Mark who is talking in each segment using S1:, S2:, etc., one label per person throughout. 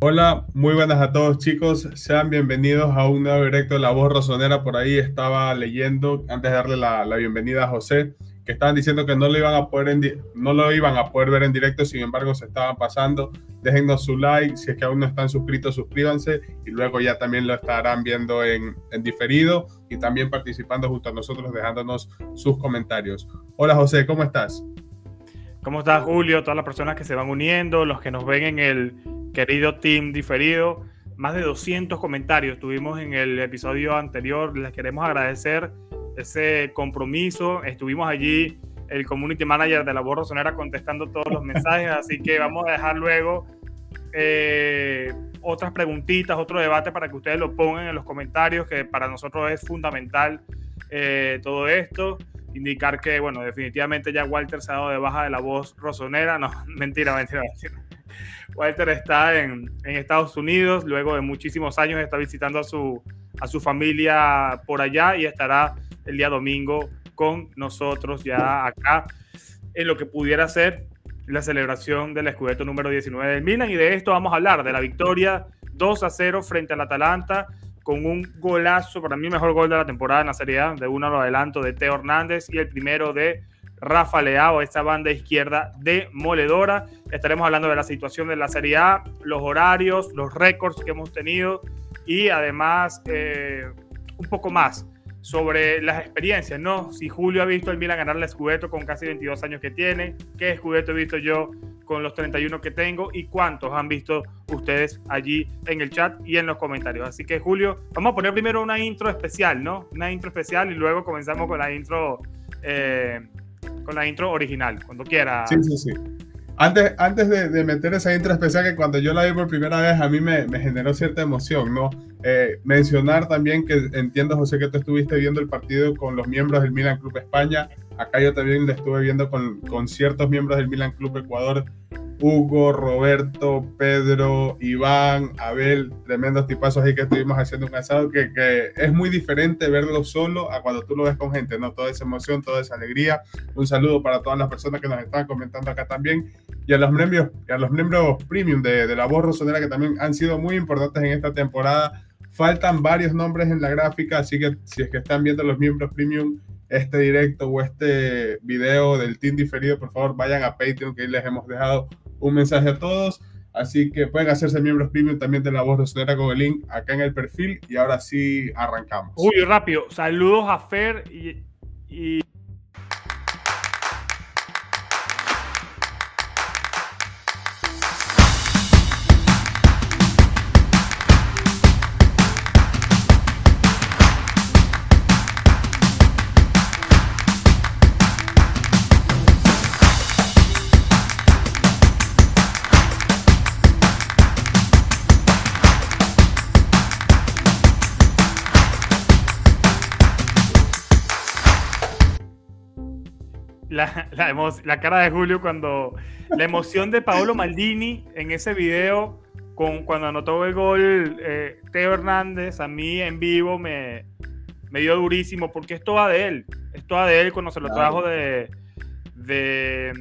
S1: Hola, muy buenas a todos chicos, sean bienvenidos a un nuevo directo de La Voz Rosonera. Por ahí estaba leyendo, antes de darle la, bienvenida a José, que estaban diciendo que no lo, iban a poder no lo iban a poder ver en directo, sin embargo se estaban pasando. Déjennos su like, si es que aún no están suscritos, suscríbanse y luego ya también lo estarán viendo en, en diferido y también participando junto a nosotros, dejándonos sus comentarios. Hola José, ¿cómo estás?
S2: ¿Cómo estás Julio? Todas las personas que se van uniendo, los que nos ven en el querido team diferido. Más de 200 comentarios tuvimos en el episodio anterior. Les queremos agradecer ese compromiso. Estuvimos allí el community manager de la Borra Sonera contestando todos los mensajes, así que vamos a dejar luego eh, otras preguntitas, otro debate para que ustedes lo pongan en los comentarios, que para nosotros es fundamental eh, todo esto. Indicar que, bueno, definitivamente ya Walter se ha dado de baja de la voz rosonera. No, mentira, mentira, mentira. Walter está en, Estados Unidos, luego de muchísimos años está visitando a su, a su familia por allá y estará el día domingo con nosotros ya acá. En lo que pudiera ser la celebración del escudeto número 19 del Milan. Y de esto vamos a hablar, de la victoria 2 a 0 frente al Atalanta con un golazo, para mí mejor gol de la temporada en la Serie A, de uno lo adelanto de Teo Hernández y el primero de Rafa Leao, esta banda izquierda demoledora. Estaremos hablando de la situación de la Serie A, los horarios, los récords que hemos tenido y además eh, un poco más sobre las experiencias, ¿no? Si Julio ha visto el Milan ganar el Scudetto con casi 22 años que tiene, qué Scudetto he visto yo con los 31 que tengo y cuántos han visto ustedes allí en el chat y en los comentarios. Así que Julio, vamos a poner primero una intro especial, ¿no? Una intro especial y luego comenzamos con la intro eh, con la intro original, cuando quiera.
S1: Sí, sí, sí. Antes, antes de, meter esa intro especial que cuando yo la vi por primera vez a mí me, generó cierta emoción, ¿no? Eh, mencionar también que entiendo, José, que tú estuviste viendo el partido con los miembros del Milan Club España. Acá yo también lo estuve viendo con, con ciertos miembros del Milan Club Ecuador Hugo, Roberto, Pedro, Iván, Abel, tremendos tipazos ahí que estuvimos haciendo un asado, que, que, es muy diferente verlo solo a cuando tú lo ves con gente, ¿no? Toda esa emoción, toda esa alegría. Un saludo para todas las personas que nos están comentando acá también y a los miembros, a los miembros premium de, de la voz rosonera que también han sido muy importantes en esta temporada. Faltan varios nombres en la gráfica, así que si es que están viendo los miembros premium, este directo o este video del team diferido, por favor vayan a Patreon que ahí les hemos dejado un mensaje a todos. Así que pueden hacerse miembros premium también de la voz rosonera con el link acá en el perfil. Y ahora sí arrancamos.
S2: Uy, rápido. Saludos a Fer y la, cara de Julio cuando la emoción de Paolo Maldini en ese video con, cuando anotó el gol eh, Teo Hernández, a mí en vivo me, me dio durísimo porque es toda de él, es toda de él cuando se lo trajo de, de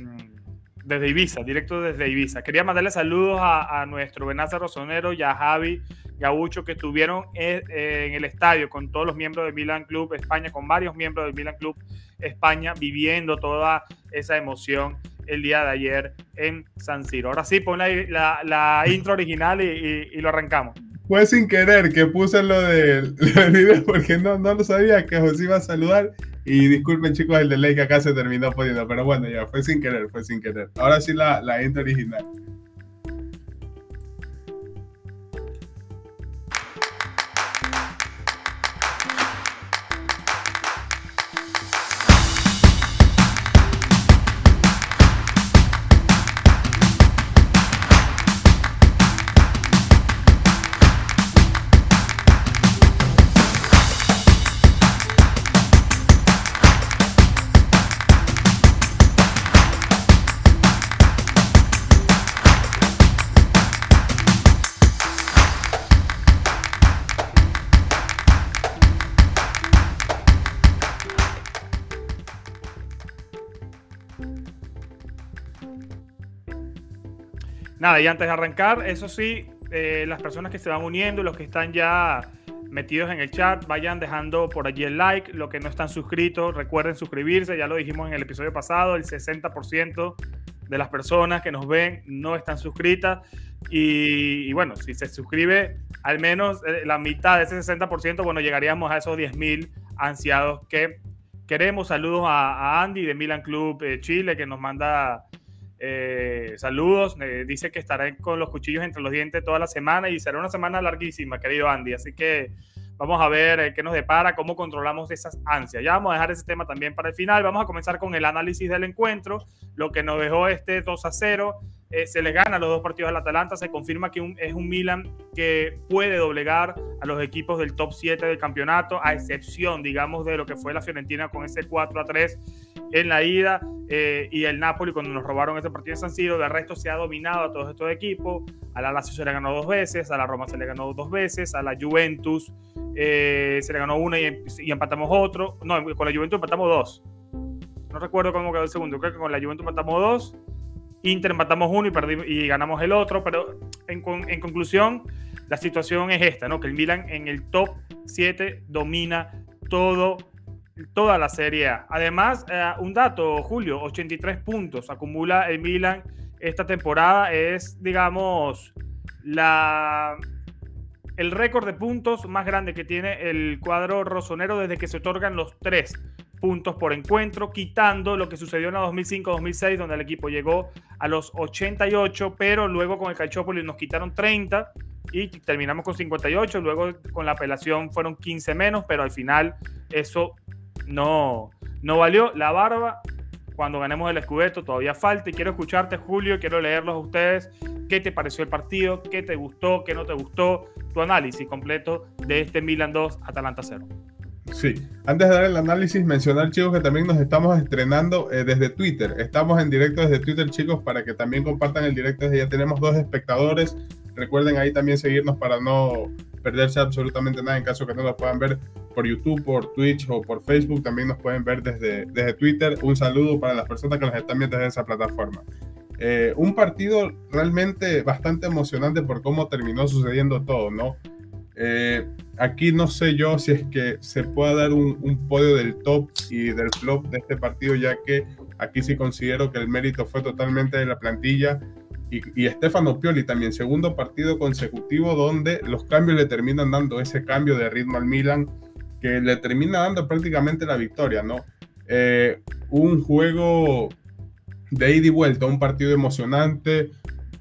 S2: desde Ibiza, directo desde Ibiza. Quería mandarle saludos a, nuestro Benaza Rosonero y a Javi Gaucho que estuvieron en, en, el estadio con todos los miembros del Milan Club España, con varios miembros del Milan Club España viviendo toda esa emoción el día de ayer en San Siro. Ahora sí, pon la, la, intro original y, lo arrancamos.
S1: Fue sin querer que puse lo del, video porque no, no lo sabía que José iba a saludar. Y disculpen chicos el delay que acá se terminó poniendo, pero bueno, ya fue sin querer, fue sin querer. Ahora sí la, la intro original. Nada, y antes de arrancar, eso sí,
S2: eh, las personas que se van uniendo, los que están ya metidos en el chat, vayan dejando por allí el like. Los que no están suscritos, recuerden suscribirse. Ya lo dijimos en el episodio pasado, el 60% de las personas que nos ven no están suscritas. Y, bueno, si se suscribe al menos eh, la mitad de ese 60%, bueno, llegaríamos a esos 10.000 ansiados que queremos. Saludos a, Andy de Milan Club eh, Chile, que nos manda eh, saludos. dice que estará con los cuchillos entre los dientes toda la semana y será una semana larguísima, querido Andy. Así que vamos a ver qué nos depara, cómo controlamos esas ansias. Ya vamos a dejar ese tema también para el final. Vamos a comenzar con el análisis del encuentro, lo que nos dejó este 2 a 0 eh, se le gana los dos partidos al Atalanta, se confirma que es un Milan que puede doblegar a los equipos del top 7 del campeonato, a excepción, digamos, de lo que fue la Fiorentina con ese 4 a 3 en la ida eh, y el Napoli cuando nos robaron ese partido en San Siro. De resto se ha dominado a todos estos equipos. A la Lazio se le ganó dos veces, a la Roma se le ganó dos veces, a la Juventus eh, se le ganó una y, y, empatamos otro. No, con la Juventus empatamos dos. No recuerdo cómo quedó el segundo, creo que con la Juventus empatamos dos Inter matamos uno y, perdimos, y ganamos el otro, pero en, conclusión, la situación es esta, ¿no? Que el Milan en el top 7 domina todo, toda la Serie A. Además, eh, un dato, Julio, 83 puntos acumula el Milan esta temporada. Es, digamos, la, el récord de puntos más grande que tiene el cuadro rosonero desde que se otorgan los tres puntos por encuentro, quitando lo que sucedió en la 2005-2006, donde el equipo llegó a los 88, pero luego con el Calciopoli nos quitaron 30 y terminamos con 58, luego con la apelación fueron 15 menos, pero al final eso no, no valió. La barba, cuando ganemos el Scudetto, todavía falta y quiero escucharte, Julio, quiero leerlos a ustedes. ¿Qué te pareció el partido? ¿Qué te gustó? ¿Qué no te gustó? Tu análisis completo de este Milan 2, Atalanta 0.
S1: Sí, antes de dar el análisis, mencionar chicos que también nos estamos estrenando eh, desde Twitter. Estamos en directo desde Twitter chicos para que también compartan el directo. Ya tenemos dos espectadores. Recuerden ahí también seguirnos para no perderse absolutamente nada en caso que no nos puedan ver por YouTube, por Twitch o por Facebook. También nos pueden ver desde, desde Twitter. Un saludo para las personas que nos están viendo desde esa plataforma. Eh, un partido realmente bastante emocionante por cómo terminó sucediendo todo, ¿no? Eh, aquí no sé yo si es que se pueda dar un, podio del top y del flop de este partido, ya que aquí sí considero que el mérito fue totalmente de la plantilla. Y, Stefano Pioli también, segundo partido consecutivo donde los cambios le terminan dando ese cambio de ritmo al Milan que le termina dando prácticamente la victoria, ¿no? Eh, un juego de ida y vuelta, un partido emocionante,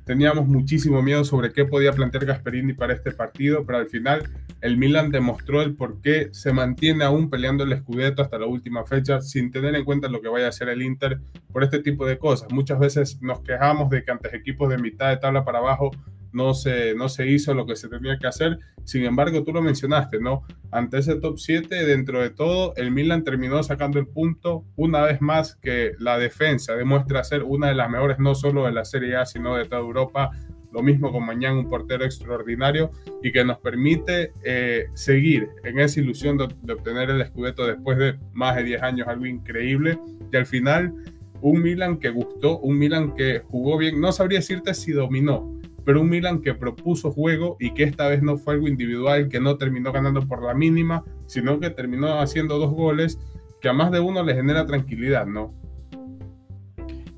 S1: Teníamos muchísimo miedo sobre qué podía plantear Gasperini para este partido, pero al final el Milan demostró el por qué se mantiene aún peleando el Scudetto hasta la última fecha sin tener en cuenta lo que vaya a hacer el Inter por este tipo de cosas. Muchas veces nos quejamos de que antes equipos de mitad de tabla para abajo no se, no se hizo lo que se tenía que hacer. Sin embargo, tú lo mencionaste, ¿no? Ante ese top 7, dentro de todo, el Milan terminó sacando el punto una vez más que la defensa demuestra ser una de las mejores, no solo de la Serie A, sino de toda Europa. Lo mismo con Mañana, un portero extraordinario y que nos permite eh, seguir en esa ilusión de, obtener el Scudetto después de más de 10 años, algo increíble. Y al final, un Milan que gustó, un Milan que jugó bien. No sabría decirte si dominó, pero un Milan que propuso juego y que esta vez no fue algo individual, que no terminó ganando por la mínima, sino que terminó haciendo dos goles que a más de uno le genera tranquilidad, ¿no?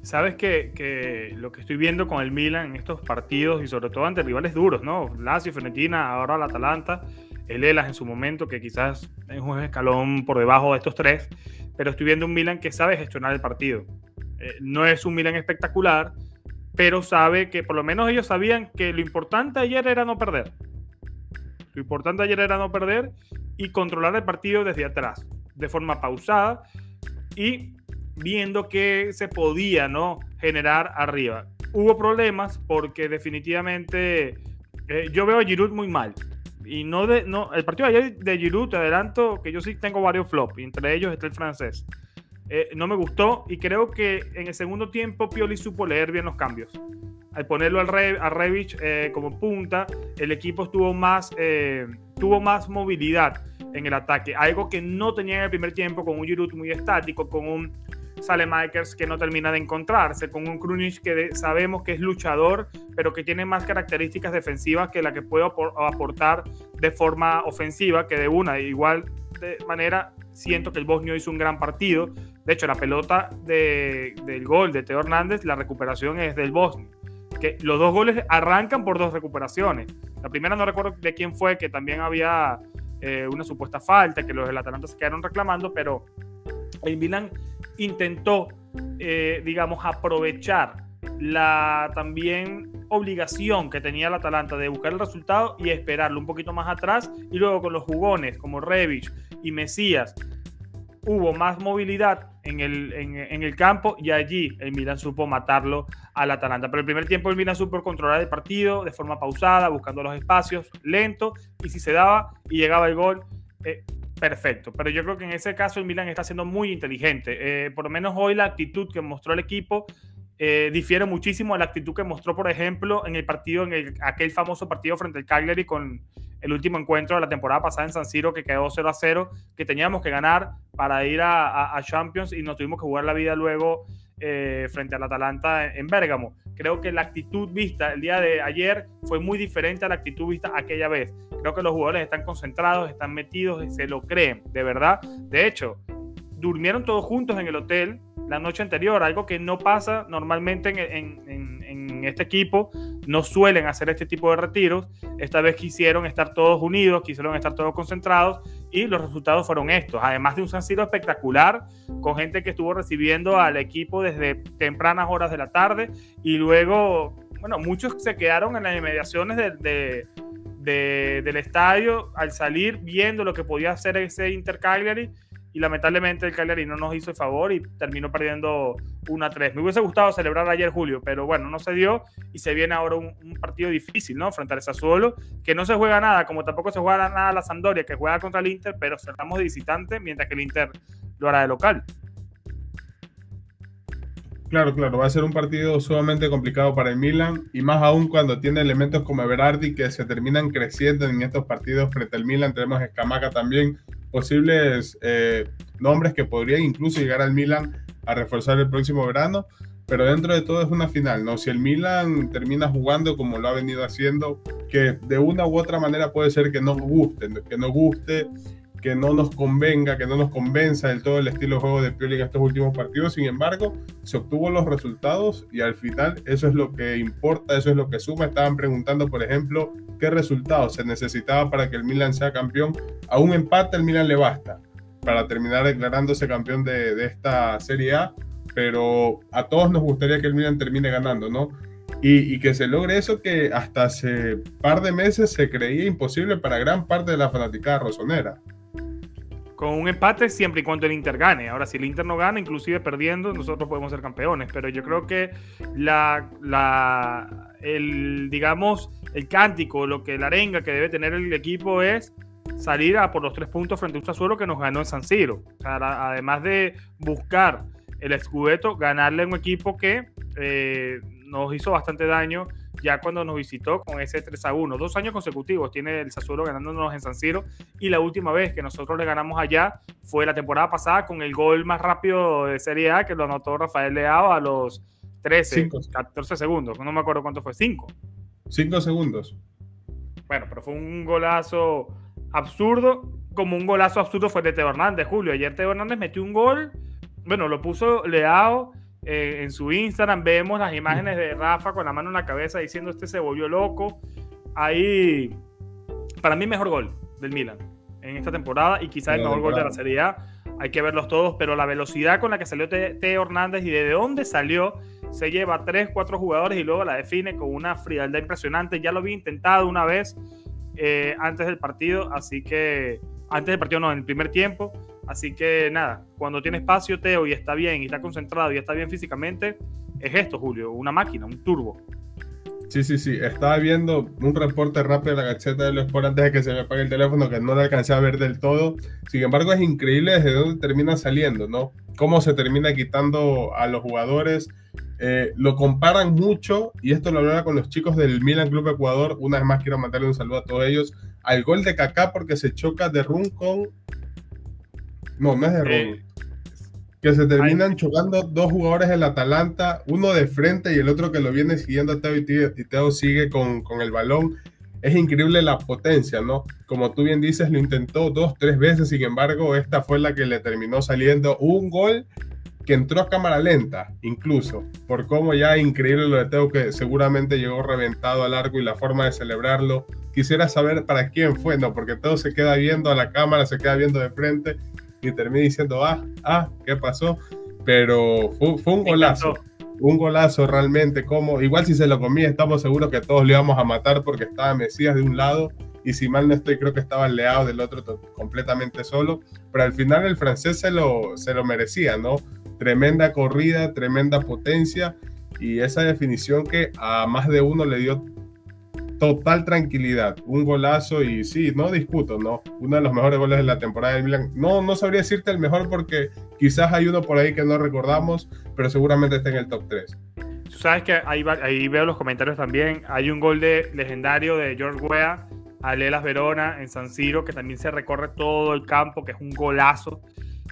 S2: Sabes que, lo que estoy viendo con el Milan en estos partidos y sobre todo ante rivales duros, ¿no? Lazio, Fiorentina, ahora el Atalanta, el Elas en su momento, que quizás es un escalón por debajo de estos tres, pero estoy viendo un Milan que sabe gestionar el partido. Eh, no es un Milan espectacular, pero sabe que por lo menos ellos sabían que lo importante ayer era no perder. Lo importante ayer era no perder y controlar el partido desde atrás, de forma pausada y viendo que se podía ¿no? generar arriba. Hubo problemas porque definitivamente eh, yo veo a Giroud muy mal. Y no de, no, el partido de ayer de Giroud, te adelanto que yo sí tengo varios flops, entre ellos está el francés. Eh, no me gustó y creo que en el segundo tiempo Pioli supo leer bien los cambios. Al ponerlo al Re a Revich eh, como punta, el equipo tuvo más, eh, tuvo más movilidad en el ataque, algo que no tenía en el primer tiempo con un Giroud muy estático, con un, Salemakers que no termina de encontrarse, con un Krunic que sabemos que es luchador, pero que tiene más características defensivas que la que puede aportar de forma ofensiva, que de una igual de manera siento que el Bosnio hizo un gran partido. De hecho, la pelota del gol de Teo Hernández, la recuperación es del Bosnio. Que los dos goles arrancan por dos recuperaciones. La primera no recuerdo de quién fue, que también había eh, una supuesta falta, que los del Atalanta se quedaron reclamando, pero el Milan intentó, eh, digamos, aprovechar la también obligación que tenía el Atalanta de buscar el resultado y esperarlo un poquito más atrás y luego con los jugones como Revich y Mesías hubo más movilidad en el, en, el, campo y allí el Milan supo matarlo al Atalanta. Pero el primer tiempo el Milan supo controlar el partido de forma pausada, buscando los espacios, lento, y si se daba y llegaba el gol, eh, perfecto. Pero yo creo que en ese caso el Milan está siendo muy inteligente. Eh, por lo menos hoy la actitud que mostró el equipo eh, difiere muchísimo a la actitud que mostró, por ejemplo, en el partido, en el, aquel famoso partido frente al Cagliari con el último encuentro de la temporada pasada en San Siro, que quedó 0 a 0, que teníamos que ganar para ir a, Champions y nos tuvimos que jugar la vida luego eh, frente al Atalanta en Bérgamo. Creo que la actitud vista el día de ayer fue muy diferente a la actitud vista aquella vez. Creo que los jugadores están concentrados, están metidos, se lo creen, de verdad. De hecho, durmieron todos juntos en el hotel la noche anterior, algo que no pasa normalmente en, este equipo, no suelen hacer este tipo de retiros, esta vez quisieron estar todos unidos, quisieron estar todos concentrados y los resultados fueron estos, además de un San Siro espectacular, con gente que estuvo recibiendo al equipo desde tempranas horas de la tarde y luego, bueno, muchos se quedaron en las inmediaciones de, del estadio al salir viendo lo que podía hacer ese Inter Cagliari lamentablemente el Cagliari no nos hizo el favor y terminó perdiendo 1 a 3. Me hubiese gustado celebrar ayer Julio, pero bueno, no se dio y se viene ahora un, partido difícil, ¿no? Frente al Sassuolo, que no se juega nada, como tampoco se juega nada la Sampdoria, que juega contra el Inter, pero cerramos de visitante, mientras que el Inter lo hará de local.
S1: Claro, claro, va a ser un partido sumamente complicado para el Milan y más aún cuando tiene elementos como Everardi que se terminan creciendo en estos partidos frente al Milan. Tenemos Escamaca también, posibles eh, nombres que podrían incluso llegar al Milan a reforzar el próximo verano, pero dentro de todo es una final, ¿no? Si el Milan termina jugando como lo ha venido haciendo, que de una u otra manera puede ser que no guste, que no guste, que no nos convenga, que no nos convenza del todo el estilo de juego de Pioli en estos últimos partidos, sin embargo, se obtuvo los resultados y al final eso es lo que importa, eso es lo que suma. Estaban preguntando, por ejemplo, qué resultados se necesitaba para que el Milan sea campeón. A un empate el Milan le basta para terminar declarándose campeón de, esta Serie A, pero a todos nos gustaría que el Milan termine ganando, ¿no? Y, y, que se logre eso que hasta hace par de meses se creía imposible para gran parte de la fanaticada rosonera.
S2: Con un empate siempre y cuando el Inter gane. Ahora, si el Inter no gana, inclusive perdiendo, nosotros podemos ser campeones. Pero yo creo que la, la el, digamos, el cántico, lo que la arenga que debe tener el equipo es salir a por los tres puntos frente a un Sassuolo que nos ganó en San Siro. además de buscar el escudeto, ganarle a un equipo que eh, nos hizo bastante daño ya cuando nos visitó con ese 3 a 1. Dos años consecutivos tiene el Sassuolo ganándonos en San Siro y la última vez que nosotros le ganamos allá fue la temporada pasada con el gol más rápido de Serie A que lo anotó Rafael Leao a los 13, 14 segundos. No me acuerdo cuánto fue, 5.
S1: 5 segundos.
S2: Bueno, pero fue un golazo absurdo, como un golazo absurdo fue de Teo Hernández, Julio. Ayer Teo Hernández metió un gol, bueno, lo puso Leao eh, en su Instagram, vemos las imágenes de Rafa con la mano en la cabeza diciendo este se volvió loco. Ahí, para mí, mejor gol del Milan en esta temporada y quizá el mejor gol de la Serie A. Hay que verlos todos, pero la velocidad con la que salió Teo Hernández y de dónde salió, se lleva 3, 4 jugadores y luego la define con una frialdad impresionante. Ya lo había intentado una vez eh, antes del partido, así que antes del partido no, en el primer tiempo. Así que nada, cuando tiene espacio Teo y está bien y está concentrado y está bien físicamente, es esto, Julio, una máquina, un turbo.
S1: Sí, sí, sí. Estaba viendo un reporte rápido de la gacheta de los Sport antes de que se me apague el teléfono, que no lo alcancé a ver del todo. Sin embargo, es increíble desde dónde termina saliendo, ¿no? Cómo se termina quitando a los jugadores. Eh, lo comparan mucho, y esto lo hablaba con los chicos del Milan Club Ecuador. Una vez más quiero mandarle un saludo a todos ellos. Al gol de Kaká porque se choca de Run con. No, no es de Run. que se terminan chocando dos jugadores del Atalanta, uno de frente y el otro que lo viene siguiendo a Teo y Teo sigue con, con el balón. Es increíble la potencia, ¿no? Como tú bien dices, lo intentó dos, tres veces, sin embargo, esta fue la que le terminó saliendo un gol que entró a cámara lenta, incluso, por cómo ya increíble lo de Teo, que seguramente llegó reventado al arco y la forma de celebrarlo. Quisiera saber para quién fue, ¿no? Porque Teo se queda viendo a la cámara, se queda viendo de frente y termina diciendo, ah, ah, ¿qué pasó? Pero fue, un golazo. Un golazo realmente, como igual si se lo comía, estamos seguros que todos le íbamos a matar porque estaba Mesías de un lado y si mal no estoy, creo que estaba Leao del otro completamente solo, pero al final el francés se lo, se lo merecía, ¿no? tremenda corrida, tremenda potencia y esa definición que a más de uno le dio total tranquilidad, un golazo y sí, no discuto, ¿no? Uno de los mejores goles de la temporada del Milan. No, no sabría decirte el mejor porque quizás hay uno por ahí que no recordamos, pero seguramente está en el top 3.
S2: Tú sabes que ahí, veo los comentarios también. Hay un gol de legendario de George Weah a Lelas Verona en San Siro que también se recorre todo el campo, que es un golazo.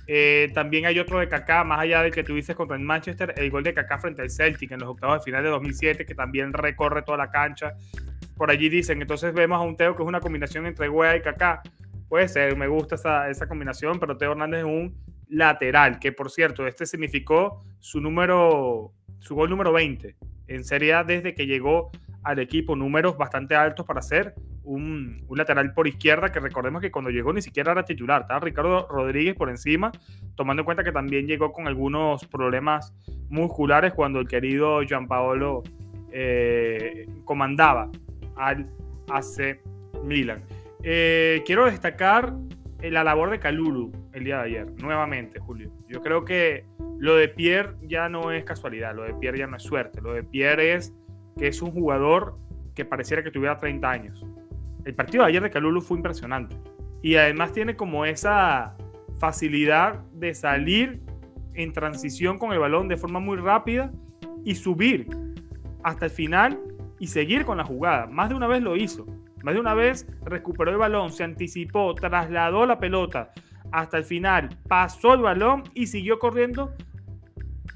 S2: Eh, también hay otro de Kaká, más allá del que tuviste contra el Manchester, el gol de Kaká frente al Celtic en los octavos de final de 2007, que también recorre toda la cancha. Por allí dicen, entonces vemos a un Teo que es una combinación entre Wea y Kaká. Puede ser, me gusta esa, esa combinación, pero Teo Hernández es un lateral, que por cierto, este significó su número, su gol número 20 en Serie A desde que llegó al equipo, números bastante altos para ser un, lateral por izquierda que recordemos que cuando llegó ni siquiera era titular, estaba Ricardo Rodríguez por encima, tomando en cuenta que también llegó con algunos problemas musculares cuando el querido Gianpaolo eh, comandaba al AC Milan. Eh, quiero destacar la labor de Calulu el día de ayer, nuevamente, Julio. Yo creo que lo de Pierre ya no es casualidad, lo de Pierre ya no es suerte, lo de Pierre es que es un jugador que pareciera que tuviera 30 años el partido de ayer de Calulu fue impresionante. Y además tiene como esa facilidad de salir en transición con el balón de forma muy rápida y subir hasta el final y seguir con la jugada. Más de una vez lo hizo. Más de una vez recuperó el balón, se anticipó, trasladó la pelota hasta el final, pasó el balón y siguió corriendo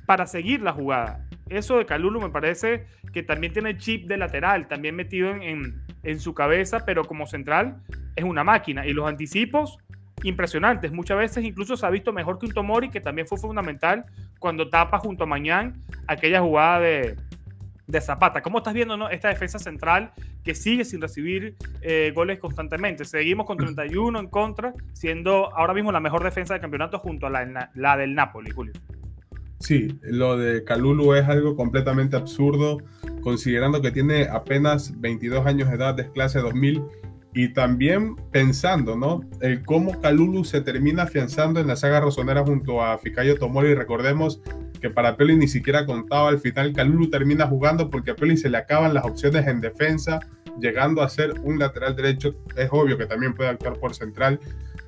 S2: para seguir la jugada. Eso de Calulu me parece que también tiene chip de lateral, también metido en, en su cabeza, pero como central es una máquina. Y los anticipos, impresionantes. Muchas veces incluso se ha visto mejor que un Tomori, que también fue fundamental cuando tapa junto a Mañán aquella jugada de, de Zapata. ¿Cómo estás viendo esta defensa central que sigue sin recibir eh, goles constantemente? Seguimos con 31 en contra, siendo ahora mismo la mejor defensa del campeonato junto a la, la del Napoli, Julio.
S1: Sí, lo de Calulu es algo completamente absurdo, considerando que tiene apenas 22 años de edad, es clase 2000, y también pensando, ¿no? El cómo Calulu se termina afianzando en la saga rosonera junto a Ficayo Tomori. Recordemos que para Pioli ni siquiera contaba al final. Calulu termina jugando porque a Pioli se le acaban las opciones en defensa, llegando a ser un lateral derecho. Es obvio que también puede actuar por central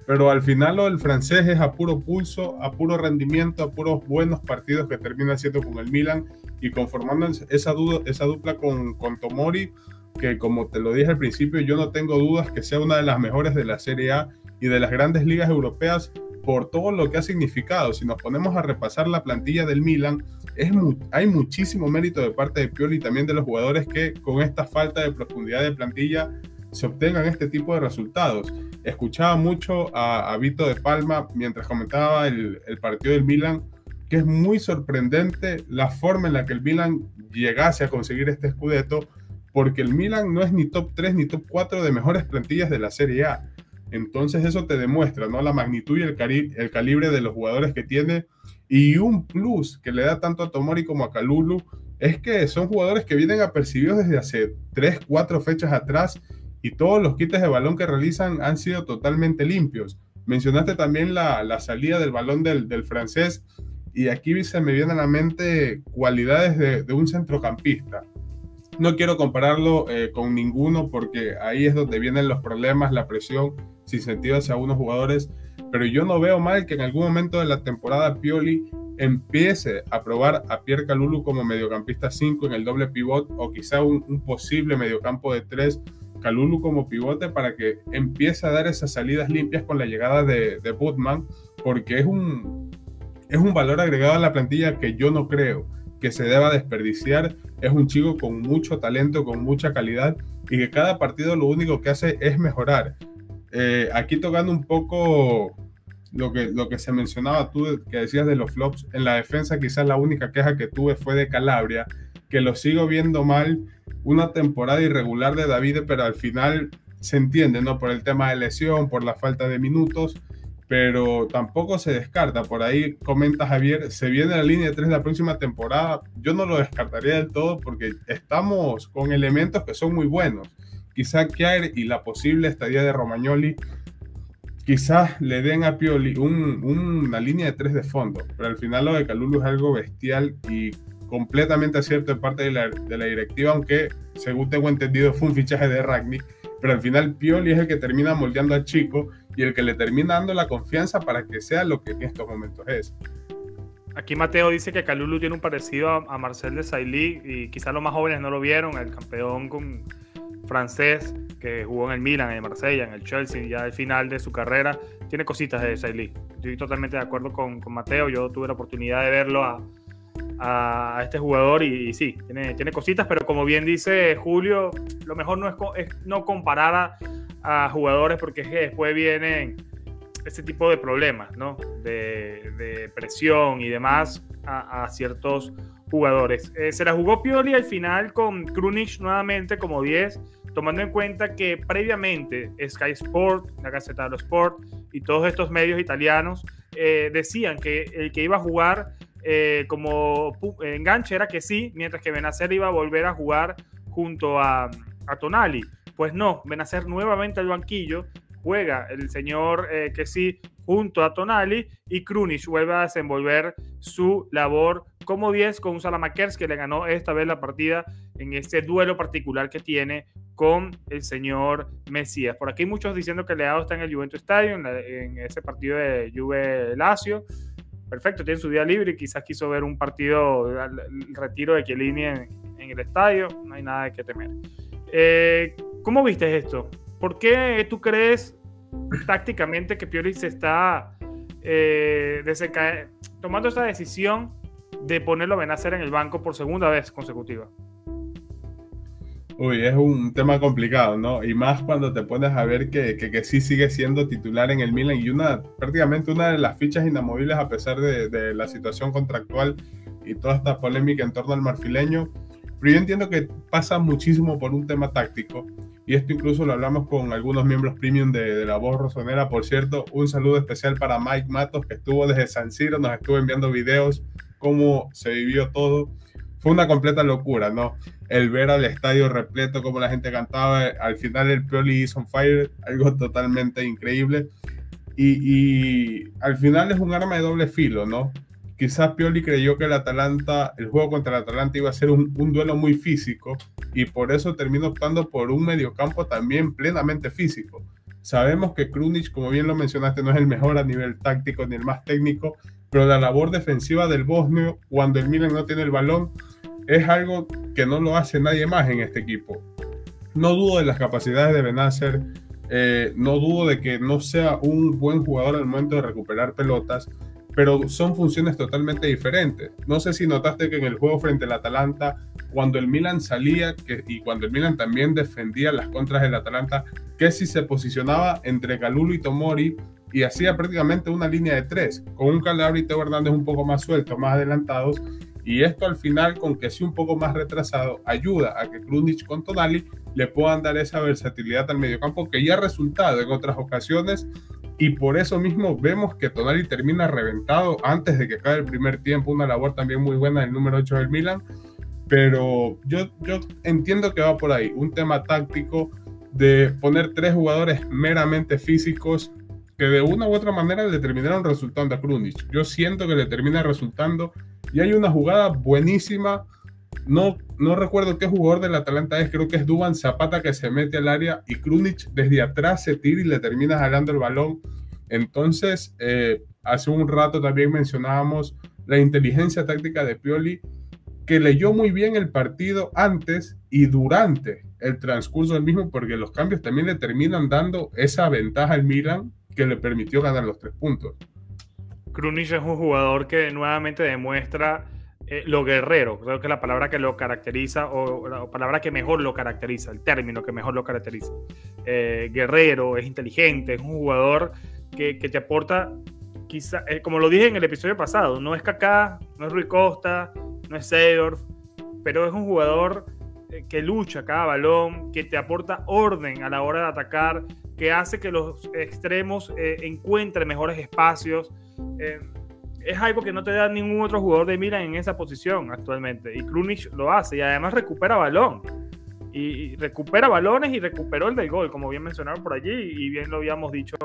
S1: pero al final lo del francés es a puro pulso, a puro rendimiento, a puros buenos partidos que termina haciendo con el Milan y conformando esa, dupla con Tomori, que como te lo dije al principio, yo no tengo dudas que sea una de las mejores de la Serie A y de las grandes ligas europeas por todo lo que ha significado. Si nos ponemos a repasar la plantilla del Milan, es hay muchísimo mérito de parte de Pioli y también de los jugadores que con esta falta de profundidad de plantilla se obtengan este tipo de resultados. Escuchaba mucho a, Vito de Palma mientras comentaba el, partido del Milan, que es muy sorprendente la forma en la que el Milan llegase a conseguir este escudeto, porque el Milan no es ni top 3 ni top 4 de mejores plantillas de la Serie A. Entonces eso te demuestra ¿no? la magnitud y el, calibre de los jugadores que tiene. Y un plus que le da tanto a Tomori como a Calulu es que son jugadores que vienen apercibidos desde hace 3, 4 fechas atrás y todos los quites de balón que realizan han sido totalmente limpios. Mencionaste también la, salida del balón del, francés y aquí se me vienen a la mente cualidades de, un centrocampista. No quiero compararlo eh, con ninguno porque ahí es donde vienen los problemas, la presión sin sentido hacia algunos jugadores, pero yo no veo mal que en algún momento de la temporada Pioli empiece a probar a Pierre Calulu como mediocampista 5 en el doble pivot o quizá un, un posible mediocampo de 3 Calulu como pivote para que empiece a dar esas salidas limpias con la llegada de, de porque es un, es un valor agregado a la plantilla que yo no creo que se deba desperdiciar. Es un chico con mucho talento, con mucha calidad y que cada partido lo único que hace es mejorar. Eh, aquí tocando un poco lo que, lo que se mencionaba tú, que decías de los flops, en la defensa quizás la única queja que tuve fue de Calabria, que lo sigo viendo mal, una temporada irregular de David, pero al final se entiende, ¿no? Por el tema de lesión, por la falta de minutos, pero tampoco se descarta. Por ahí comenta Javier, se viene la línea de 3 la próxima temporada. Yo no lo descartaría del todo porque estamos con elementos que son muy buenos. Quizá Kiaer y la posible estadía de Romagnoli quizás le den a Pioli una línea de 3 de fondo, pero al final lo de Calulu es algo bestial y completamente acierto de parte de la, de la directiva, aunque según tengo entendido fue un fichaje de Ragnick pero al final Pioli es el que termina moldeando al chico y el que le termina dando la confianza para que sea lo que en estos momentos es.
S2: Aquí Mateo dice que Calulu tiene un parecido a, Marcel de Sailly y quizás los más jóvenes no lo vieron, el campeón francés que jugó en el Milan, en el Marsella, en el Chelsea, ya al final de su carrera, tiene cositas de Sailly. Estoy totalmente de acuerdo con, Mateo, yo tuve la oportunidad de verlo a, este jugador y, sí, tiene, tiene, cositas, pero como bien dice Julio, lo mejor no es, no comparar a, jugadores porque después vienen este tipo de problemas, ¿no? De, presión y demás a, ciertos jugadores. Eh, se la jugó Pioli al final con Krunic nuevamente como 10, tomando en cuenta que previamente Sky Sport, la Gazzetta dello Sport y todos estos medios italianos eh, decían que el que iba a jugar eh, como enganche era que sí, mientras que Benacer iba a volver a jugar junto a, Tonali. Pues no, Benacer nuevamente al banquillo, juega el señor eh, que sí junto a Tonali y Krunic vuelve a desenvolver su labor como 10 con un Salamakers que le ganó esta vez la partida en este duelo particular que tiene con el señor Mesías. Por aquí muchos diciendo que Leao está en el Juventus Stadium, en, en ese partido de Juve Lazio perfecto, tiene su día libre y quizás quiso ver un partido, el retiro de Chiellini en, el estadio, no hay nada que temer. Eh, ¿Cómo viste esto? ¿Por qué tú crees tácticamente que Pioli se está eh, tomando esta decisión de ponerlo a Benacer en el banco por segunda vez consecutiva?
S1: Uy, es un tema complicado, ¿no? Y más cuando te pones a ver que, que, sí sigue siendo titular en el Milan y una prácticamente una de las fichas inamovibles a pesar de, de la situación contractual y toda esta polémica en torno al marfileño. Pero yo entiendo que pasa muchísimo por un tema táctico y esto incluso lo hablamos con algunos miembros premium de, de la voz rosonera. Por cierto, un saludo especial para Mike Matos que estuvo desde San Siro, nos estuvo enviando videos, cómo se vivió todo fue una completa locura, ¿no? El ver al estadio repleto, como la gente cantaba, al final el Pioli hizo on fire, algo totalmente increíble. Y, al final es un arma de doble filo, ¿no? Quizás Pioli creyó que el Atalanta, el juego contra el Atalanta iba a ser un, duelo muy físico y por eso terminó optando por un mediocampo también plenamente físico. Sabemos que Krunic, como bien lo mencionaste, no es el mejor a nivel táctico ni el más técnico, pero la labor defensiva del bosnio cuando el Milan no tiene el balón es algo que no lo hace nadie más en este equipo. No dudo de las capacidades de Benacer, eh, no dudo de que no sea un buen jugador al momento de recuperar pelotas, pero son funciones totalmente diferentes. No sé si notaste que en el juego frente al Atalanta, cuando el Milan salía y cuando el Milan también defendía las contras del Atalanta, que si se posicionaba entre Calulu y Tomori y hacía prácticamente una línea de tres, con un Calabria y Teo Hernández un poco más sueltos, más adelantados, y esto al final, con que sea un poco más retrasado, ayuda a que Krunic con Tonali le puedan dar esa versatilidad al mediocampo que ya ha resultado en otras ocasiones. Y por eso mismo vemos que Tonali termina reventado antes de que acabe el primer tiempo. Una labor también muy buena del número 8 del Milan. Pero yo, yo entiendo que va por ahí. Un tema táctico de poner tres jugadores meramente físicos que de una u otra manera le terminaron resultando a Krunic. Yo siento que le termina resultando y hay una jugada buenísima. No, no recuerdo qué jugador del Atalanta es, creo que es Duban Zapata que se mete al área y Krunic desde atrás se tira y le termina jalando el balón. Entonces, eh, hace un rato también mencionábamos la inteligencia táctica de Pioli, que leyó muy bien el partido antes y durante el transcurso del mismo, porque los cambios también le terminan dando esa ventaja al Milan que le permitió ganar los tres puntos.
S2: Krunic es un jugador que nuevamente demuestra eh, lo guerrero, creo que es la palabra que lo caracteriza, o la palabra que mejor lo caracteriza, el término que mejor lo caracteriza. Eh, guerrero, es inteligente, es un jugador que, te aporta, quizá, eh, como lo dije en el episodio pasado, no es Kaká, no es Rui Costa, no es Seydorf, pero es un jugador que lucha cada balón, que te aporta orden a la hora de atacar, que hace que los extremos encuentren mejores espacios es algo que no te da ningún otro jugador de Milan en esa posición actualmente. Y Krunic lo hace y además recupera balón. Y recupera balones y recuperó el del gol, como bien mencionaron por allí y bien lo habíamos dicho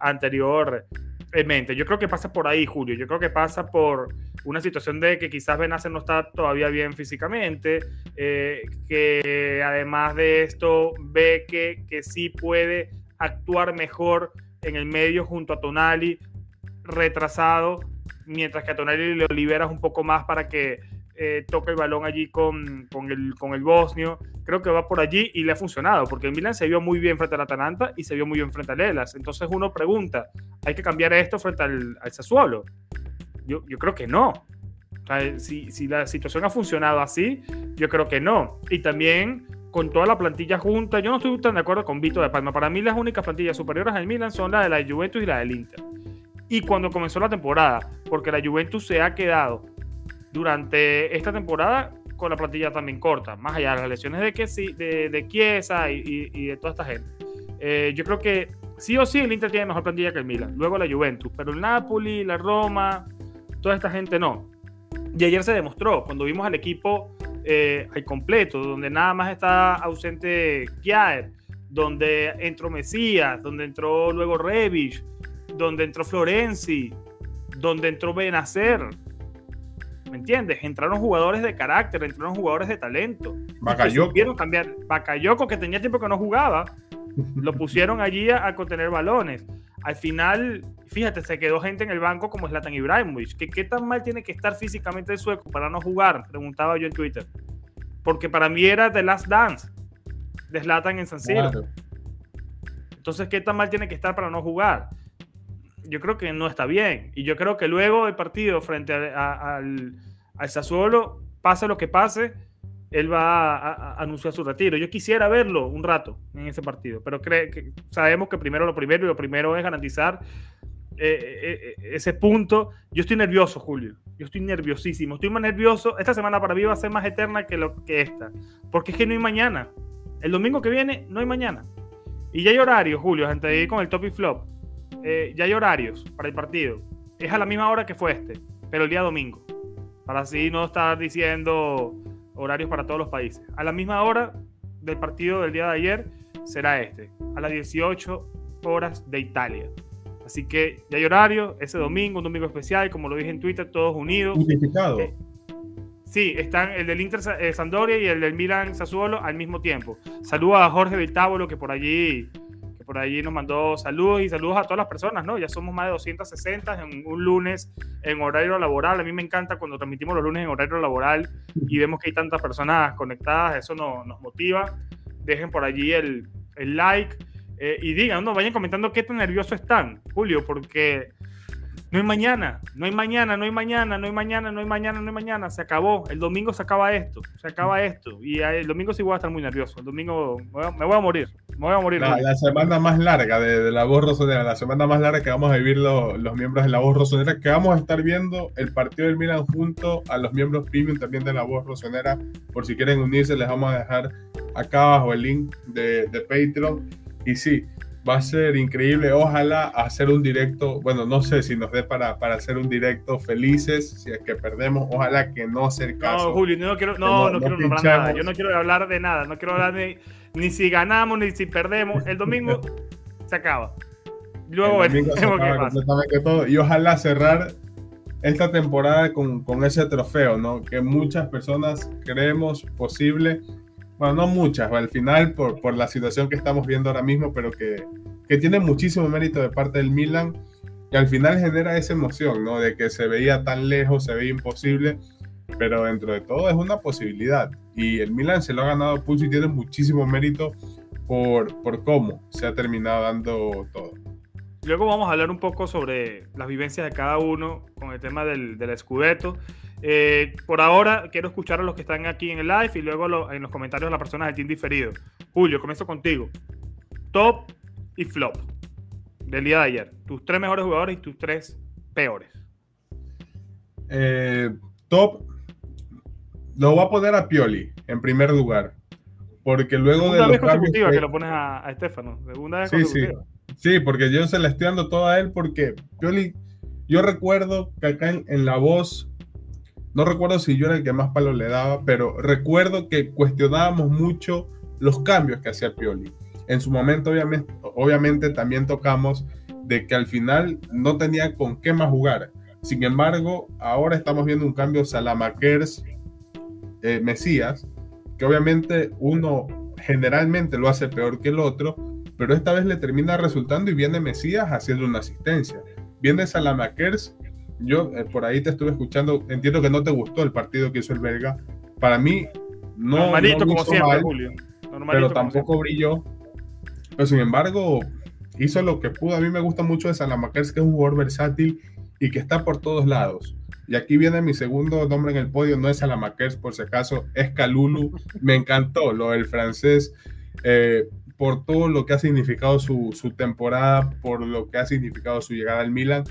S2: anteriormente. Yo creo que pasa por ahí, Julio. Yo creo que pasa por una situación de que quizás Benacer no está todavía bien físicamente, eh, que además de esto ve que, que sí puede actuar mejor en el medio junto a Tonali, retrasado mientras que a Tonali lo liberas un poco más para que eh, toque el balón allí con, con, el, con el bosnio. Creo que va por allí y le ha funcionado, porque el Milan se vio muy bien frente al Atalanta y se vio muy bien frente al Elas. Entonces uno pregunta, ¿hay que cambiar esto frente al, al Sassuolo? Yo, yo creo que no. si, si la situación ha funcionado así, yo creo que no. Y también con toda la plantilla junta, yo no estoy tan de acuerdo con Vito de Palma. Para mí las únicas plantillas superiores al Milan son la de la Juventus y la del Inter y cuando comenzó la temporada, porque la Juventus se ha quedado durante esta temporada con la plantilla también corta, más allá de las lesiones de, que, de, de Chiesa y, de toda esta gente. Eh, yo creo que sí o sí el Inter tiene mejor plantilla que el Milan, luego la Juventus, pero el Napoli, la Roma, toda esta gente no. Y ayer se demostró, cuando vimos al equipo eh, al completo, donde nada más está ausente Kjaer, donde entró Mesías, donde entró luego Revich, donde entró Florenzi, donde entró Benacer. ¿Me entiendes? Entraron jugadores de carácter, entraron jugadores de talento.
S1: Bakayoko.
S2: cambiar. Bakayoko, que tenía tiempo que no jugaba, lo pusieron allí a, contener balones. Al final, fíjate, se quedó gente en el banco como Zlatan Ibrahimovic. ¿Qué, ¿Qué tan mal tiene que estar físicamente el sueco para no jugar? Preguntaba yo en Twitter. Porque para mí era The Last Dance de Zlatan en San Siro. Entonces, ¿qué tan mal tiene que estar para no jugar? Yo creo que no está bien. Y yo creo que luego del partido frente al, al Sassuolo, pase lo que pase, él va a, anunciar su retiro. Yo quisiera verlo un rato en ese partido, pero que sabemos que primero lo primero y lo primero es garantizar eh, eh, eh, ese punto. Yo estoy nervioso, Julio. Yo estoy nerviosísimo. Estoy más nervioso. Esta semana para mí va a ser más eterna que, lo, que esta. Porque es que no hay mañana. El domingo que viene no hay mañana. Y ya hay horario, Julio, de ir con el top y flop. Eh, ya hay horarios para el partido. Es a la misma hora que fue este, pero el día domingo. Para así no estar diciendo horarios para todos los países. A la misma hora del partido del día de ayer será este, a las 18 horas de Italia. Así que ya hay horario, ese domingo, un domingo especial, como lo dije en Twitter, todos unidos.
S1: Eh,
S2: sí, están el del Inter eh, Sandoria y el del Milan Sassuolo al mismo tiempo. Saludos a Jorge del Tábolo, que por allí por allí nos mandó saludos y saludos a todas las personas, ¿no? Ya somos más de 260 en un lunes en horario laboral. A mí me encanta cuando transmitimos los lunes en horario laboral y vemos que hay tantas personas conectadas, eso nos, motiva. Dejen por allí el, el like eh, y digan, no, vayan comentando qué tan nerviosos están, Julio, porque no hay mañana, no hay mañana, no hay mañana, no hay mañana, no hay mañana, no hay mañana. Se acabó. El domingo se acaba esto, se acaba esto. Y el domingo sí voy a estar muy nervioso. El domingo me voy a, morir. Me voy a morir.
S1: La, semana más larga de, la voz rosonera, la semana más larga que vamos a vivir los miembros de la voz rosonera, que vamos a estar viendo el partido del Milan junto a los miembros premium también de la voz rosonera. Por si quieren unirse, les vamos a dejar acá abajo el link de, de Patreon. Y sí, va a ser increíble. Ojalá hacer un directo, bueno, no sé si nos dé para, para hacer un directo felices, si es que perdemos, ojalá que no sea el caso.
S2: No, Julio, no quiero, no, no, quiero nombrar nada. Yo no quiero hablar de nada, no quiero hablar de ni si ganamos ni si perdemos. El domingo se acaba. Luego veremos qué pasa.
S1: Y ojalá cerrar esta temporada con, con ese trofeo, ¿no? Que muchas personas creemos posible bueno, no muchas, al final por, por, la situación que estamos viendo ahora mismo, pero que, que, tiene muchísimo mérito de parte del Milan, que al final genera esa emoción, ¿no? De que se veía tan lejos, se veía imposible, pero dentro de todo es una posibilidad. Y el Milan se lo ha ganado pulso y tiene muchísimo mérito por, por cómo se ha terminado dando todo.
S2: Luego vamos a hablar un poco sobre las vivencias de cada uno con el tema del, del Scudetto. Eh, por ahora quiero escuchar a los que están aquí en el live y luego en los comentarios a las personas del team diferido. Julio, comienzo contigo. Top y flop del día de ayer. Tus tres mejores jugadores y tus tres peores.
S1: Eh, top, lo voy a poner a Pioli en primer lugar. Porque luego de
S2: los cambios que... que... lo pones a, a Estefano. Segunda vez
S1: sí, sí. sí, porque yo se le estoy dando todo a él porque Pioli, yo recuerdo que acá en, la voz, no recuerdo si yo era el que más palo le daba, pero recuerdo que cuestionábamos mucho los cambios que hacía Pioli. En su momento, obviamente, también tocamos de que al final no tenía con qué más jugar. Sin embargo, ahora estamos viendo un cambio Salamakers eh, Mesías, que obviamente uno generalmente lo hace peor que el otro, pero esta vez le termina resultando y viene Mesías haciendo una asistencia. Viene Salamakers, yo eh, por ahí te estuve escuchando, entiendo que no te gustó el partido que hizo el belga. Para mí, no.
S2: Normalito como siempre, Julio.
S1: pero tampoco brilló. Pero sin embargo, hizo lo que pudo. A mí me gusta mucho de Salamakers, que es un jugador versátil y que está por todos lados. Y aquí viene mi segundo nombre en el podio, no es Salamakers por si acaso, es Calulu. Me encantó lo del francés, eh, por todo lo que ha significado su, su, temporada, por lo que ha significado su llegada al Milan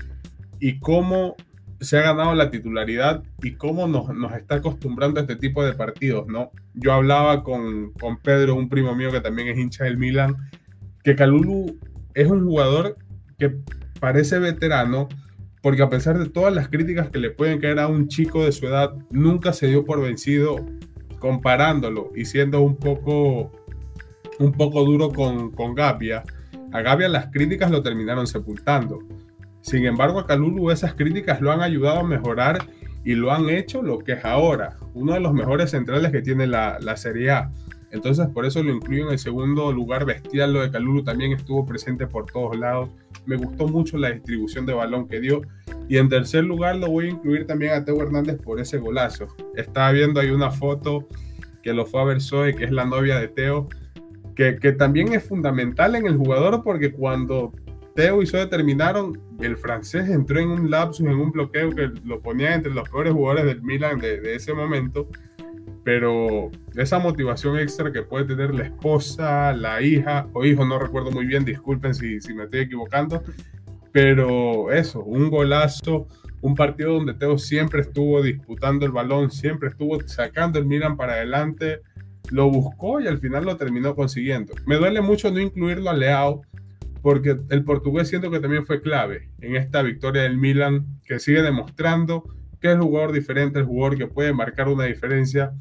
S1: y cómo se ha ganado la titularidad y cómo nos, está acostumbrando a este tipo de partidos, ¿no? Yo hablaba con, con Pedro, un primo mío que también es hincha del Milan, que Calulu es un jugador que parece veterano, porque a pesar de todas las críticas que le pueden caer a un chico de su edad, nunca se dio por vencido comparándolo y siendo un poco, un poco duro con, con. A Gavia las críticas lo terminaron sepultando. Sin embargo, a Calulu esas críticas lo han ayudado a mejorar y lo han hecho lo que es ahora, uno de los mejores centrales que tiene la, la Serie A. Entonces, por eso lo incluyo en el segundo lugar bestial. Lo de Calulu también estuvo presente por todos lados. Me gustó mucho la distribución de balón que dio. Y en tercer lugar lo voy a incluir también a Teo Hernández por ese golazo. Estaba viendo ahí una foto que lo fue a ver que es la novia de Teo, que, que también es fundamental en el jugador porque cuando Teo y Zoe terminaron, el francés entró en un lapsus, en un bloqueo que lo ponía entre los peores jugadores del Milan de, de ese momento pero esa motivación extra que puede tener la esposa, la hija o hijo, no recuerdo muy bien, disculpen si, si me estoy equivocando, pero eso, un golazo, un partido donde Teo siempre estuvo disputando el balón, siempre estuvo sacando el Milan para adelante, lo buscó y al final lo terminó consiguiendo. Me duele mucho no incluirlo a Leao, porque el portugués siento que también fue clave en esta victoria del Milan, que sigue demostrando que es jugador diferente, el jugador que puede marcar una diferencia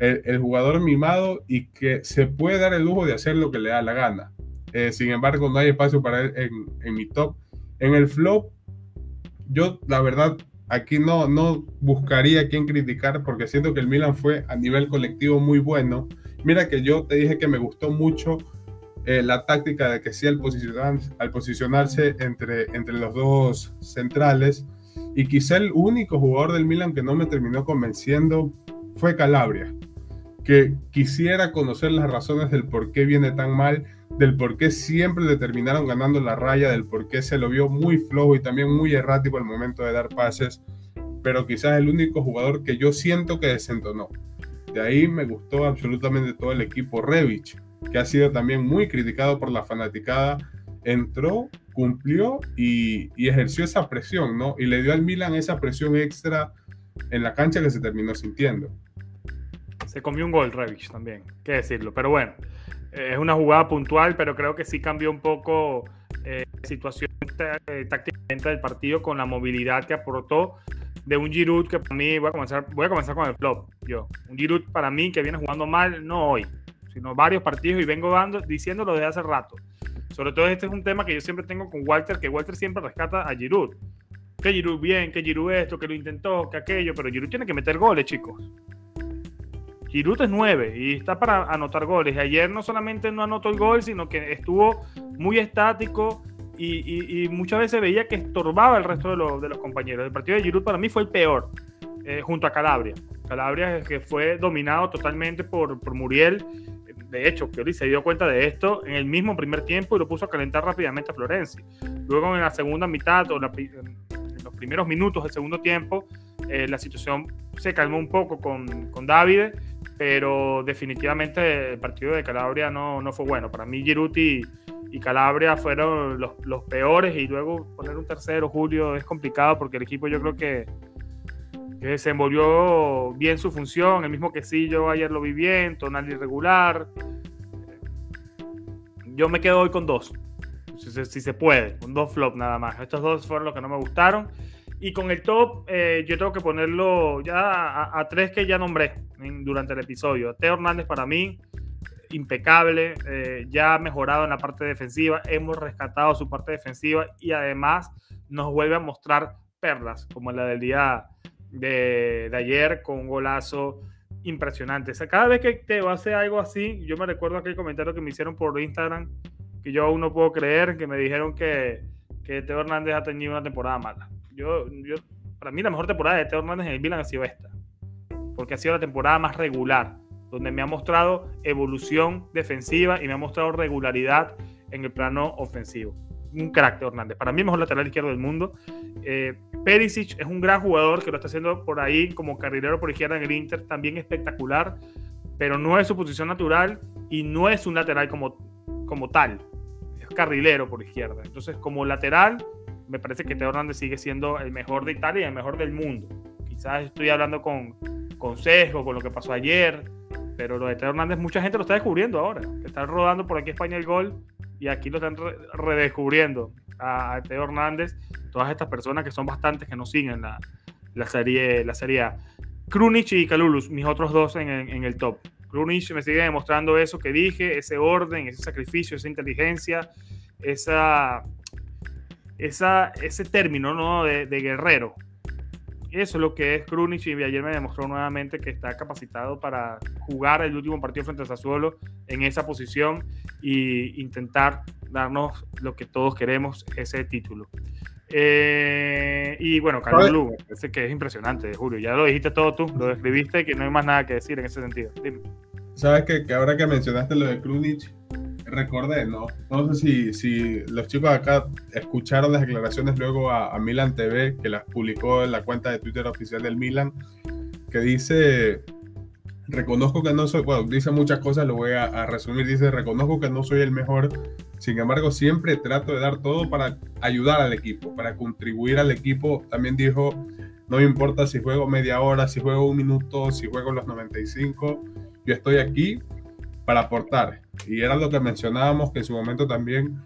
S1: el, jugador mimado y que se puede dar el lujo de hacer lo que le da la gana. Eh, sin embargo, no hay espacio para él en, mi top. En el flop, yo la verdad aquí no, no buscaría a quién criticar porque siento que el Milan fue a nivel colectivo muy bueno. Mira que yo te dije que me gustó mucho eh, la táctica de que sí al, posicionar, al posicionarse entre, entre los dos centrales y quizá el único jugador del Milan que no me terminó convenciendo fue Calabria que quisiera conocer las razones del por qué viene tan mal, del por qué siempre le terminaron ganando la raya, del por qué se lo vio muy flojo y también muy errático al momento de dar pases, pero quizás el único jugador que yo siento que desentonó. De ahí me gustó absolutamente todo el equipo Revich, que ha sido también muy criticado por la fanaticada. Entró, cumplió y, ejerció esa presión, ¿no? Y le dio al Milan esa presión extra en la cancha que se terminó sintiendo.
S2: Se comió un gol Revich también, qué decirlo. Pero bueno, es una jugada puntual, pero creo que sí cambió un poco eh, la situación eh, tácticamente del partido con la movilidad que aportó de un Giroud que para mí, voy a comenzar, voy a comenzar con el flop, yo. Un Giroud para mí que viene jugando mal, no hoy, sino varios partidos y vengo dando, diciéndolo desde hace rato. Sobre todo este es un tema que yo siempre tengo con Walter, que Walter siempre rescata a Giroud. Que Giroud bien, que Giroud esto, que lo intentó, que aquello, pero Giroud tiene que meter goles, chicos. Giroud es 9 y está para anotar goles. Ayer no solamente no anotó el gol, sino que estuvo muy estático y, muchas veces veía que estorbaba el resto de, los compañeros. El partido de Giroud para mí fue el peor, eh, junto a Calabria. Calabria que fue dominado totalmente por, por Muriel. De hecho, Pioli se dio cuenta de esto en el mismo primer tiempo y lo puso a calentar rápidamente a Florenzi. Luego en la segunda mitad o en los primeros minutos del segundo tiempo, eh, la situación se calmó un poco con, con Davide, pero definitivamente el partido de Calabria no, no fue bueno. Para mí Giruti y Calabria fueron los, los, peores y luego poner un tercero, Julio, es complicado porque el equipo yo creo que desenvolvió bien su función, el mismo que sí, yo ayer lo vi bien, tonal irregular. Yo me quedo hoy con dos, si, si se puede, con dos flops nada más. Estos dos fueron los que no me gustaron. Y con el top, eh, yo tengo que ponerlo ya a, tres que ya nombré durante el episodio. Teo Hernández para mí, impecable, eh, ya ha mejorado en la parte defensiva, hemos rescatado su parte defensiva y además nos vuelve a mostrar perlas, como la del día de, ayer, con un golazo impresionante. O sea, cada vez que Teo hace algo así, yo me recuerdo aquel comentario que me hicieron por Instagram, que yo aún no puedo creer, que me dijeron que, que Teo Hernández ha tenido una temporada mala yo, para mí la mejor temporada de Teo Hernández en el Milan ha sido esta. Porque ha sido la temporada más regular, donde me ha mostrado evolución defensiva y me ha mostrado regularidad en el plano ofensivo. Un de Hernández. Para mí, mejor lateral izquierdo del mundo. Eh, Perisic es un gran jugador que lo está haciendo por ahí como carrilero por izquierda en el Inter, también espectacular, pero no es su posición natural y no es un lateral como, como tal. Es carrilero por izquierda. Entonces, como lateral, me parece que Teo Hernández sigue siendo el mejor de Italia y el mejor del mundo. Quizás estoy hablando con, consejo con lo que pasó ayer, pero lo de Teo Hernández mucha gente lo está descubriendo ahora. Están rodando por aquí España el gol y aquí lo están redescubriendo a, Teo Hernández. Todas estas personas que son bastantes que nos siguen la, la serie, la serie A. Y Kalulus, mis otros dos en, en el top. Krunic me sigue demostrando eso que dije, ese orden, ese sacrificio, esa inteligencia, esa esa, ese término ¿no? de, guerrero. Eso es lo que es Krunic y ayer me demostró nuevamente que está capacitado para jugar el último partido frente a Sassuolo en esa posición e intentar darnos lo que todos queremos, ese título. Eh, y bueno, Carlos Lugo, ese que es impresionante, Julio. Ya lo dijiste todo tú, lo describiste, que no hay más nada que decir en ese sentido.
S1: Sabes que, que ahora que mencionaste lo de Krunic, recordé, ¿no? No sé si, si los chicos acá escucharon las declaraciones luego a, Milan TV, que las publicó en la cuenta de Twitter oficial del Milan, que dice, reconozco que no soy, bueno, dice muchas cosas, lo voy a, resumir, dice, reconozco que no soy el mejor, sin embargo, siempre trato de dar todo para ayudar al equipo, para contribuir al equipo. También dijo, no me importa si juego media hora, si juego un minuto, si juego los 95, yo estoy aquí para aportar. Y era lo que mencionábamos, que en su momento también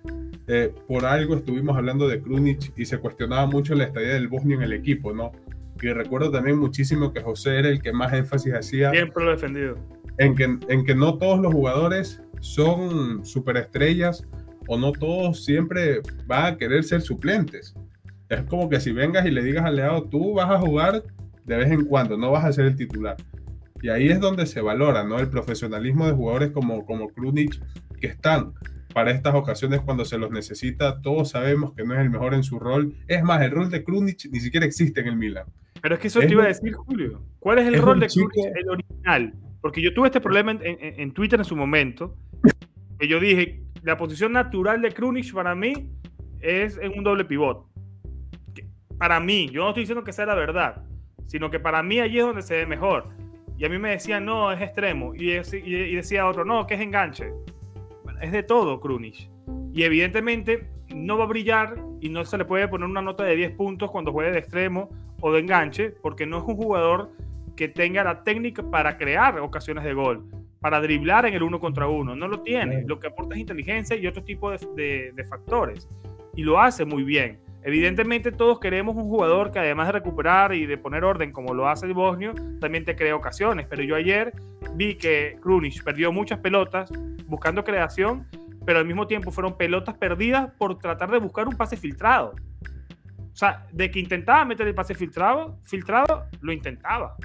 S1: eh, por algo estuvimos hablando de Krunic y se cuestionaba mucho la estadía del Bosnio en el equipo, ¿no? Y recuerdo también muchísimo que José era el que más énfasis hacía.
S2: Siempre lo he defendido.
S1: En que, en que no todos los jugadores son superestrellas o no todos siempre van a querer ser suplentes. Es como que si vengas y le digas al Leado, tú vas a jugar de vez en cuando, no vas a ser el titular. Y ahí es donde se valora ¿no? el profesionalismo de jugadores como, como Krunic que están para estas ocasiones cuando se los necesita. Todos sabemos que no es el mejor en su rol. Es más, el rol de Krunic ni siquiera existe en el Milan.
S2: Pero es que eso te iba a decir, Julio. ¿Cuál es el rol de Krunic, el original? Porque yo tuve este problema en, en, Twitter en su momento, que yo dije, la posición natural de Krunic para mí es en un doble pivot. Para mí, yo no estoy diciendo que sea la verdad, sino que para mí allí es donde se ve mejor. Y a mí me decían, no, es extremo. Y, decía otro, no, que es enganche. es de todo, Krunic. Y evidentemente no va a brillar y no se le puede poner una nota de 10 puntos cuando juegue de extremo o de enganche, porque no es un jugador que tenga la técnica para crear ocasiones de gol, para driblar en el uno contra uno. No lo tiene. Lo que aporta es inteligencia y otro tipo de, de factores. Y lo hace muy bien. Evidentemente todos queremos un jugador que además de recuperar y de poner orden como lo hace el Bosnio, también te crea ocasiones. Pero yo ayer vi que Krunic perdió muchas pelotas buscando creación, pero al mismo tiempo fueron pelotas perdidas por tratar de buscar un pase filtrado. O sea, de que intentaba meter el pase filtrado, filtrado, lo intentaba.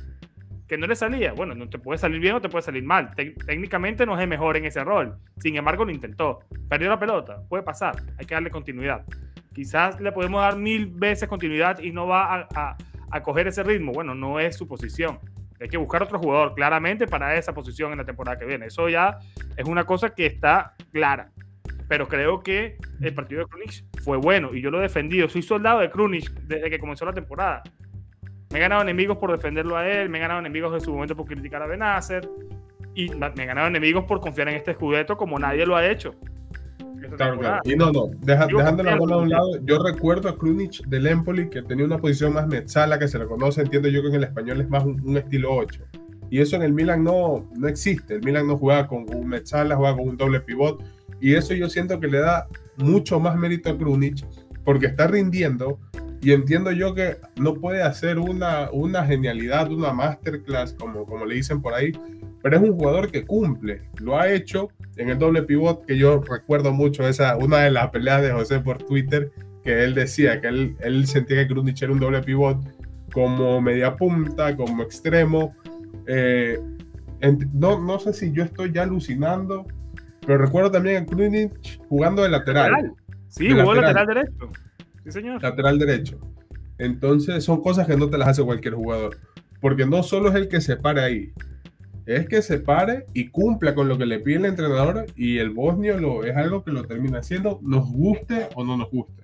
S2: Que no le salía. Bueno, no te puede salir bien o te puede salir mal. técnicamente no es el mejor en ese rol. Sin embargo, lo intentó. Perdió la pelota. Puede pasar. Hay que darle continuidad. Quizás le podemos dar mil veces continuidad y no va a, coger ese ritmo. Bueno, no es su posición. Hay que buscar otro jugador claramente para esa posición en la temporada que viene. Eso ya es una cosa que está clara. Pero creo que el partido de Krunic fue bueno y yo lo he defendido. Soy soldado de Krunic desde que comenzó la temporada. Me he ganado enemigos por defenderlo a él, me he ganado enemigos en su momento por criticar a Benacer y me he ganado enemigos por confiar en este escudeto como nadie lo ha hecho.
S1: Claro, claro. Y no, no, dejando la bola a un lado, yo recuerdo a Krunic del Empoli que tenía una posición más metzala, que se le conoce, entiendo yo que en el español es más un, estilo 8. Y eso en el Milan no, no existe. El Milan no juega con un metzala, juega con un doble pivot. Y eso yo siento que le da mucho más mérito a Krunic porque está rindiendo. Y entiendo yo que no puede hacer una, una genialidad, una masterclass, como, como le dicen por ahí, pero es un jugador que cumple. Lo ha hecho en el doble pivot, que yo recuerdo mucho esa, una de las peleas de José por Twitter, que él decía que él, él sentía que Krunic era un doble pivot como media punta, como extremo. Eh, no, no sé si yo estoy ya alucinando, pero recuerdo también a Krunic jugando de lateral.
S2: Sí, jugó lateral. lateral derecho. Señor.
S1: Lateral derecho. Entonces son cosas que no te las hace cualquier jugador. Porque no solo es el que se para ahí, es que se pare y cumpla con lo que le pide el entrenador y el bosnio lo, es algo que lo termina haciendo, nos guste o no nos guste.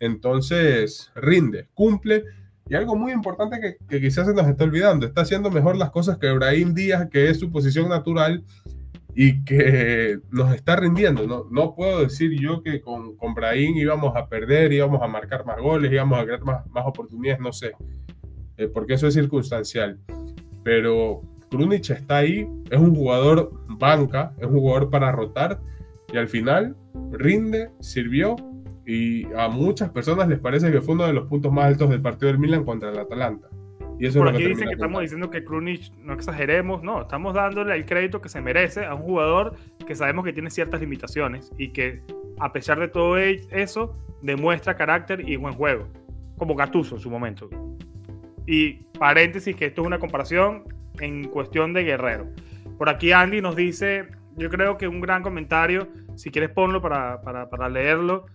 S1: Entonces, rinde, cumple. Y algo muy importante que, quizás se nos está olvidando, está haciendo mejor las cosas que Brahim Díaz, que es su posición natural y que nos está rindiendo. No, no puedo decir yo que con, con Brahim íbamos a perder, íbamos a marcar más goles, íbamos a crear más, más oportunidades, no sé, eh, porque eso es circunstancial. Pero Krunic está ahí, es un jugador banca, es un jugador para rotar y al final rinde, sirvió y a muchas personas les parece que fue uno de los puntos más altos del partido del Milan contra el Atalanta.
S2: Y eso Por aquí dicen que estamos diciendo que Krunic, no exageremos, no, estamos dándole el crédito que se merece a un jugador que sabemos que tiene ciertas limitaciones y que a pesar de todo eso demuestra carácter y buen juego, como Gattuso en su momento. Y paréntesis, que esto es una comparación, en cuestión de Guerrero. Por aquí Andy nos dice, yo creo que un gran comentario, si quieres ponlo para, para, para leerlo,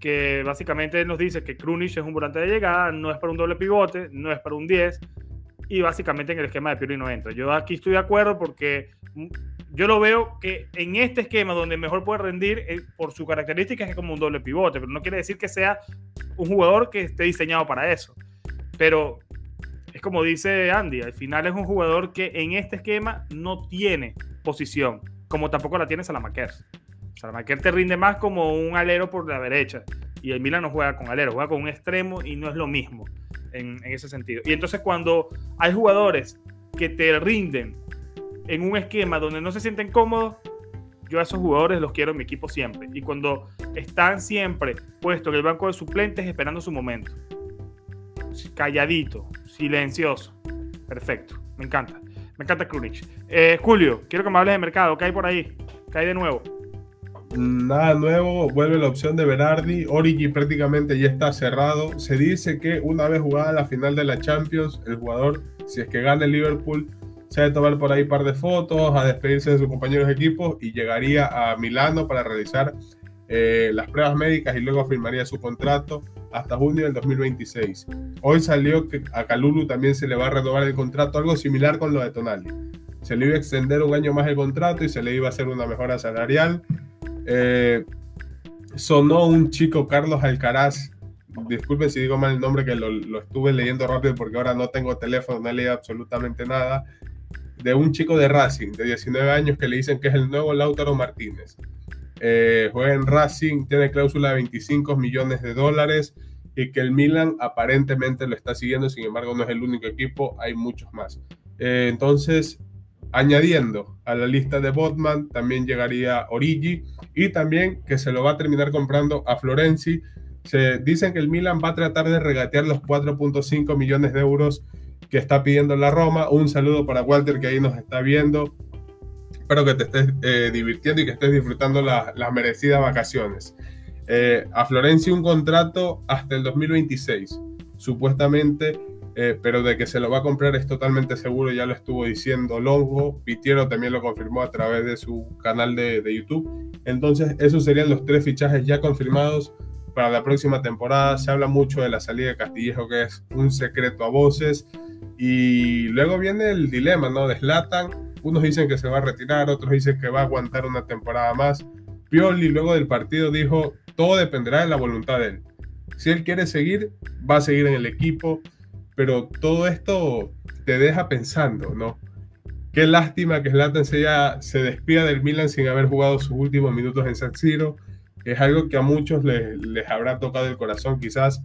S2: que básicamente nos dice que Krunic es un volante de llegada, no es para un doble pivote, no es para un 10, y básicamente en el esquema de Pioli no entra. Yo aquí estoy de acuerdo porque yo lo veo que en este esquema donde mejor puede rendir eh, por su característica es como un doble pivote, pero no quiere decir que sea un jugador que esté diseñado para eso. Pero es como dice Andy, al final es un jugador que en este esquema no tiene posición, como tampoco la tiene Salamaquer. Salamaquer te rinde más como un alero por la derecha y el Milan no juega con alero, juega con un extremo y no es lo mismo en, ese sentido. Y entonces cuando hay jugadores que te rinden en un esquema donde no se sienten cómodos, yo a esos jugadores los quiero en mi equipo siempre. Y cuando están siempre puestos en el banco de suplentes esperando su momento, calladito, silencioso. Perfecto, me encanta. Me encanta Krunic. Eh, Julio, quiero que me hables de mercado. ¿Qué hay por ahí? ¿Qué hay de nuevo?
S1: Nada nuevo, vuelve la opción de Berardi. Origi prácticamente ya está cerrado. Se dice que una vez jugada la final de la Champions, el jugador, si es que gana el Liverpool, se va a tomar por ahí un par de fotos, a despedirse de sus compañeros de equipo y llegaría a Milano para realizar eh, las pruebas médicas y luego firmaría su contrato hasta junio del 2026. Hoy salió que a Calulu también se le va a renovar el contrato, algo similar con lo de Tonali. Se le iba a extender un año más el contrato y se le iba a hacer una mejora salarial. Eh, sonó un chico, Carlos Alcaraz, disculpen si digo mal el nombre, que lo, estuve leyendo rápido porque ahora no tengo teléfono, no leí absolutamente nada, de un chico de Racing de 19 años que le dicen que es el nuevo Lautaro Martínez. Eh, juega en Racing, tiene cláusula de 25 millones de dólares y que el Milan aparentemente lo está siguiendo, sin embargo no es el único equipo, hay muchos más. Eh, entonces, añadiendo a la lista de Botman, también llegaría Origi y también que se lo va a terminar comprando a Florenzi. Se dicen que el Milan va a tratar de regatear los 4.5 millones de euros que está pidiendo la Roma. Un saludo para Walter que ahí nos está viendo. Espero que te estés eh, divirtiendo y que estés disfrutando las merecidas vacaciones. Eh, a Florencia un contrato hasta el 2026, supuestamente, eh, pero de que se lo va a comprar es totalmente seguro, ya lo estuvo diciendo Longo, Pitiero también lo confirmó a través de su canal de, de YouTube. Entonces, esos serían los tres fichajes ya confirmados para la próxima temporada. Se habla mucho de la salida de Castillejo, que es un secreto a voces. Y luego viene el dilema, ¿no? De Slatan. Unos dicen que se va a retirar, otros dicen que va a aguantar una temporada más. Pioli luego del partido dijo, todo dependerá de la voluntad de él. Si él quiere seguir, va a seguir en el equipo, pero todo esto te deja pensando, ¿no? Qué lástima que Zlatan se, se despida del Milan sin haber jugado sus últimos minutos en San Siro. Es algo que a muchos les, habrá tocado el corazón quizás,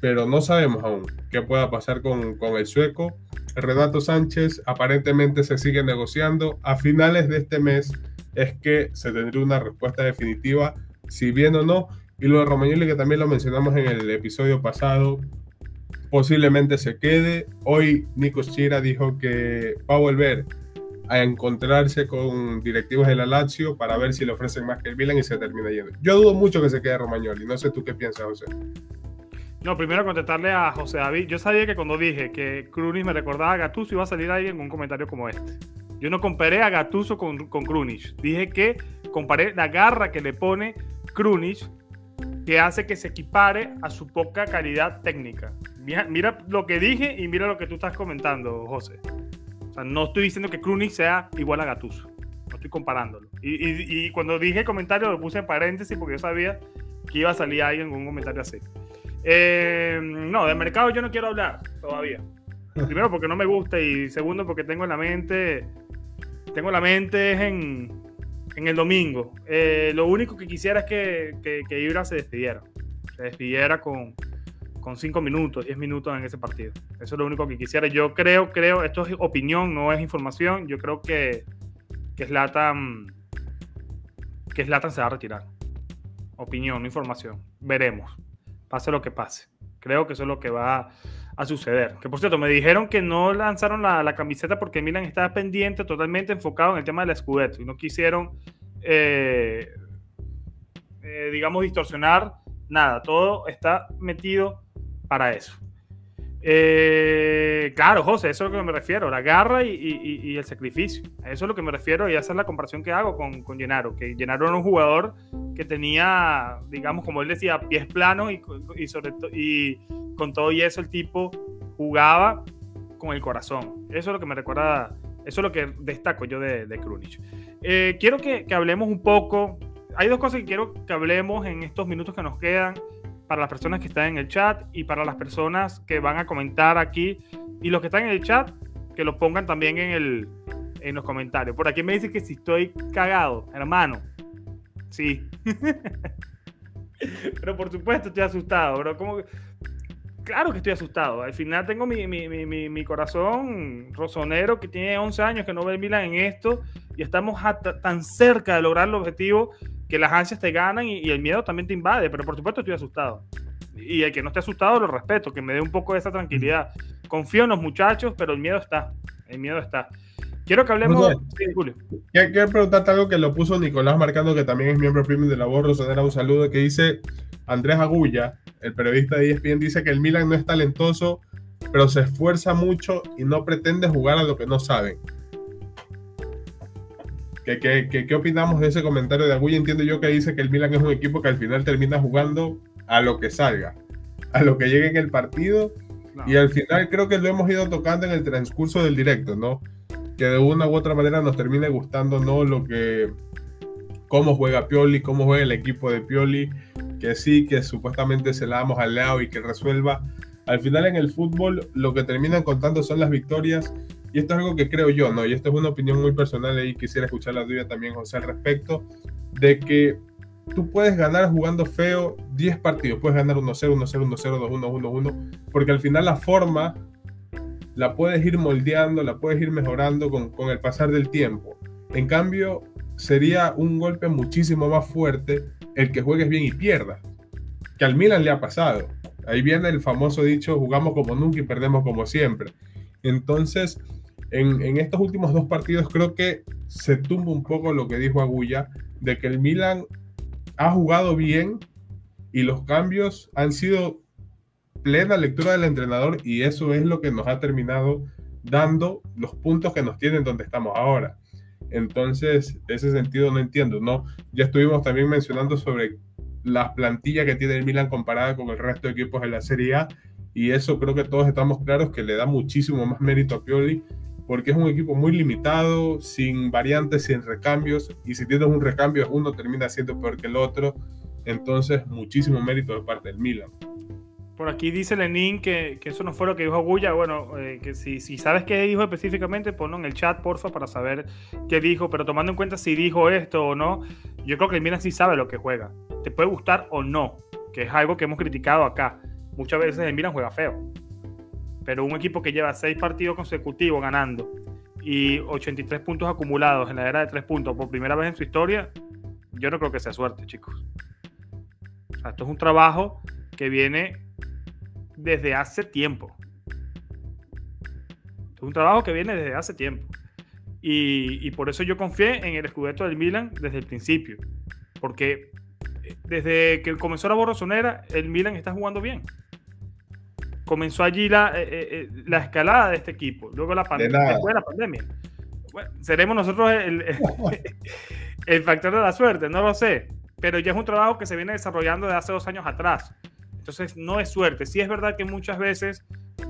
S1: pero no sabemos aún qué pueda pasar con, con el sueco. Renato Sánchez aparentemente se sigue negociando. A finales de este mes es que se tendría una respuesta definitiva, si bien o no. Y lo de Romagnoli, que también lo mencionamos en el episodio pasado, posiblemente se quede. Hoy Nico Chira dijo que va a volver a encontrarse con directivos de la Lazio para ver si le ofrecen más que el Milan y se termina yendo. Yo dudo mucho que se quede Romagnoli. No sé tú qué piensas, José.
S2: No, primero contestarle a José David. Yo sabía que cuando dije que Krunis me recordaba a Gattuso iba a salir alguien con un comentario como este. Yo no comparé a Gattuso con, con Dije que comparé la garra que le pone Krunic que hace que se equipare a su poca calidad técnica. Mira, lo que dije y mira lo que tú estás comentando, José. O sea, no estoy diciendo que Krunic sea igual a Gattuso. No estoy comparándolo. Y, cuando dije comentario lo puse en paréntesis porque yo sabía que iba a salir alguien con un comentario así. Eh, no, de mercado yo no quiero hablar todavía. Primero porque no me gusta y segundo porque tengo en la mente, tengo la mente en, en el domingo. Eh, lo único que quisiera es que, que, Ibra se despidiera. Se despidiera con, con 5 minutos, 10 minutos en ese partido. Eso es lo único que quisiera. Yo creo, creo, esto es opinión, no es información. Yo creo que, que Slatan, que Slatan se va a retirar. Opinión, no información. Veremos. Pase lo que pase. Creo que eso es lo que va a suceder. Que por cierto, me dijeron que no lanzaron la, camiseta porque Milan estaba pendiente, totalmente enfocado en el tema del Scudetto y no quisieron, eh, eh, digamos, distorsionar nada. Todo está metido para eso. Eh, claro, José, eso es lo que me refiero, la garra y, el sacrificio. Eso es lo que me refiero y esa es la comparación que hago con, con Gennaro, que Gennaro era un jugador que tenía, digamos, como él decía, pies planos y, sobre y con todo y eso el tipo jugaba con el corazón. Eso es lo que me recuerda, eso es lo que destaco yo de, de. Eh, quiero que, que hablemos un poco, hay dos cosas que quiero que hablemos en estos minutos que nos quedan para las personas que están en el chat y para las personas que van a comentar aquí. Y los que están en el chat, que lo pongan también en, el, en los comentarios. Por aquí me dice que si estoy cagado, hermano. Sí. pero por supuesto estoy asustado, bro. ¿Cómo Claro que estoy asustado. Al final tengo mi, mi, mi, mi, corazón rosonero que tiene 11 años que no ve Milan en esto y estamos tan cerca de lograr el objetivo que las ansias te ganan y, el miedo también te invade, pero por supuesto estoy asustado. Y el que no esté asustado lo respeto, que me dé un poco de esa tranquilidad. Confío en los muchachos, pero el miedo está. El miedo está. Quiero que hablemos. Sí,
S1: Julio. Quiero preguntarte algo que lo puso Nicolás Marcando, que también es miembro premium de la voz, Rosonera, un saludo, que dice Andrés Agulla, el periodista de ESPN, dice que el Milan no es talentoso, pero se esfuerza mucho y no pretende jugar a lo que no saben. ¿Qué, opinamos de ese comentario de Agulla? Entiendo yo que dice que el Milan es un equipo que al final termina jugando a lo que salga, a lo que llegue en el partido. Y al final creo que lo hemos ido tocando en el transcurso del directo, ¿no? Que de una u otra manera nos termine gustando, ¿no? Lo que, cómo juega Pioli, cómo juega el equipo de Pioli, que sí, que supuestamente se la damos al lado y que resuelva. Al final en el fútbol lo que terminan contando son las victorias y esto es algo que creo yo, ¿no? Y esto es una opinión muy personal y quisiera escuchar la tuya también, José, al respecto, de que tú puedes ganar jugando feo 10 partidos, puedes ganar 1-0, 1-0, 1-0, 2-1, 1-1, porque al final la forma la puedes ir moldeando, la puedes ir mejorando con, con el pasar del tiempo. En cambio, sería un golpe muchísimo más fuerte el que juegues bien y pierdas, que al Milan le ha pasado. Ahí viene el famoso dicho, jugamos como nunca y perdemos como siempre. Entonces, en, estos últimos dos partidos creo que se tumba un poco lo que dijo Agulla, de que el Milan ha jugado bien y los cambios han sido plena lectura del entrenador y eso es lo que nos ha terminado dando los puntos que nos tienen donde estamos ahora. Entonces, ese sentido no entiendo, ¿no? Ya estuvimos también mencionando sobre la plantilla que tiene el Milan comparada con el resto de equipos de la Serie A. Y eso creo que todos estamos claros que le da muchísimo más mérito a Pioli, porque es un equipo muy limitado, sin variantes, sin recambios. Y si tienes un recambio, uno termina siendo peor que el otro. Entonces, muchísimo mérito de parte del Milan.
S2: Por aquí dice Lenin que, eso no fue lo que dijo Agulla. Bueno, eh, que si, si, sabes qué dijo específicamente, ponlo en el chat, porfa, para saber qué dijo. Pero tomando en cuenta si dijo esto o no, yo creo que el Milan sí sabe lo que juega. Te puede gustar o no, que es algo que hemos criticado acá. Muchas veces el Milan juega feo. Pero un equipo que lleva seis partidos consecutivos ganando y 83 puntos acumulados en la era de tres puntos por primera vez en su historia, yo no creo que sea suerte, chicos. esto es un trabajo que viene desde hace tiempo. Es un trabajo que viene desde hace tiempo. Y, por eso yo confié en el escudeto del Milan desde el principio. Porque eh, desde que comenzó la borrosonera, el Milan está jugando bien. Comenzó allí la, eh, eh, la escalada de este equipo. Luego la, pandemia, después de la pandemia. seremos nosotros el, el factor de la suerte, no lo sé. Pero ya es un trabajo que se viene desarrollando desde hace dos años atrás. Entonces no es suerte. Sí es verdad que muchas veces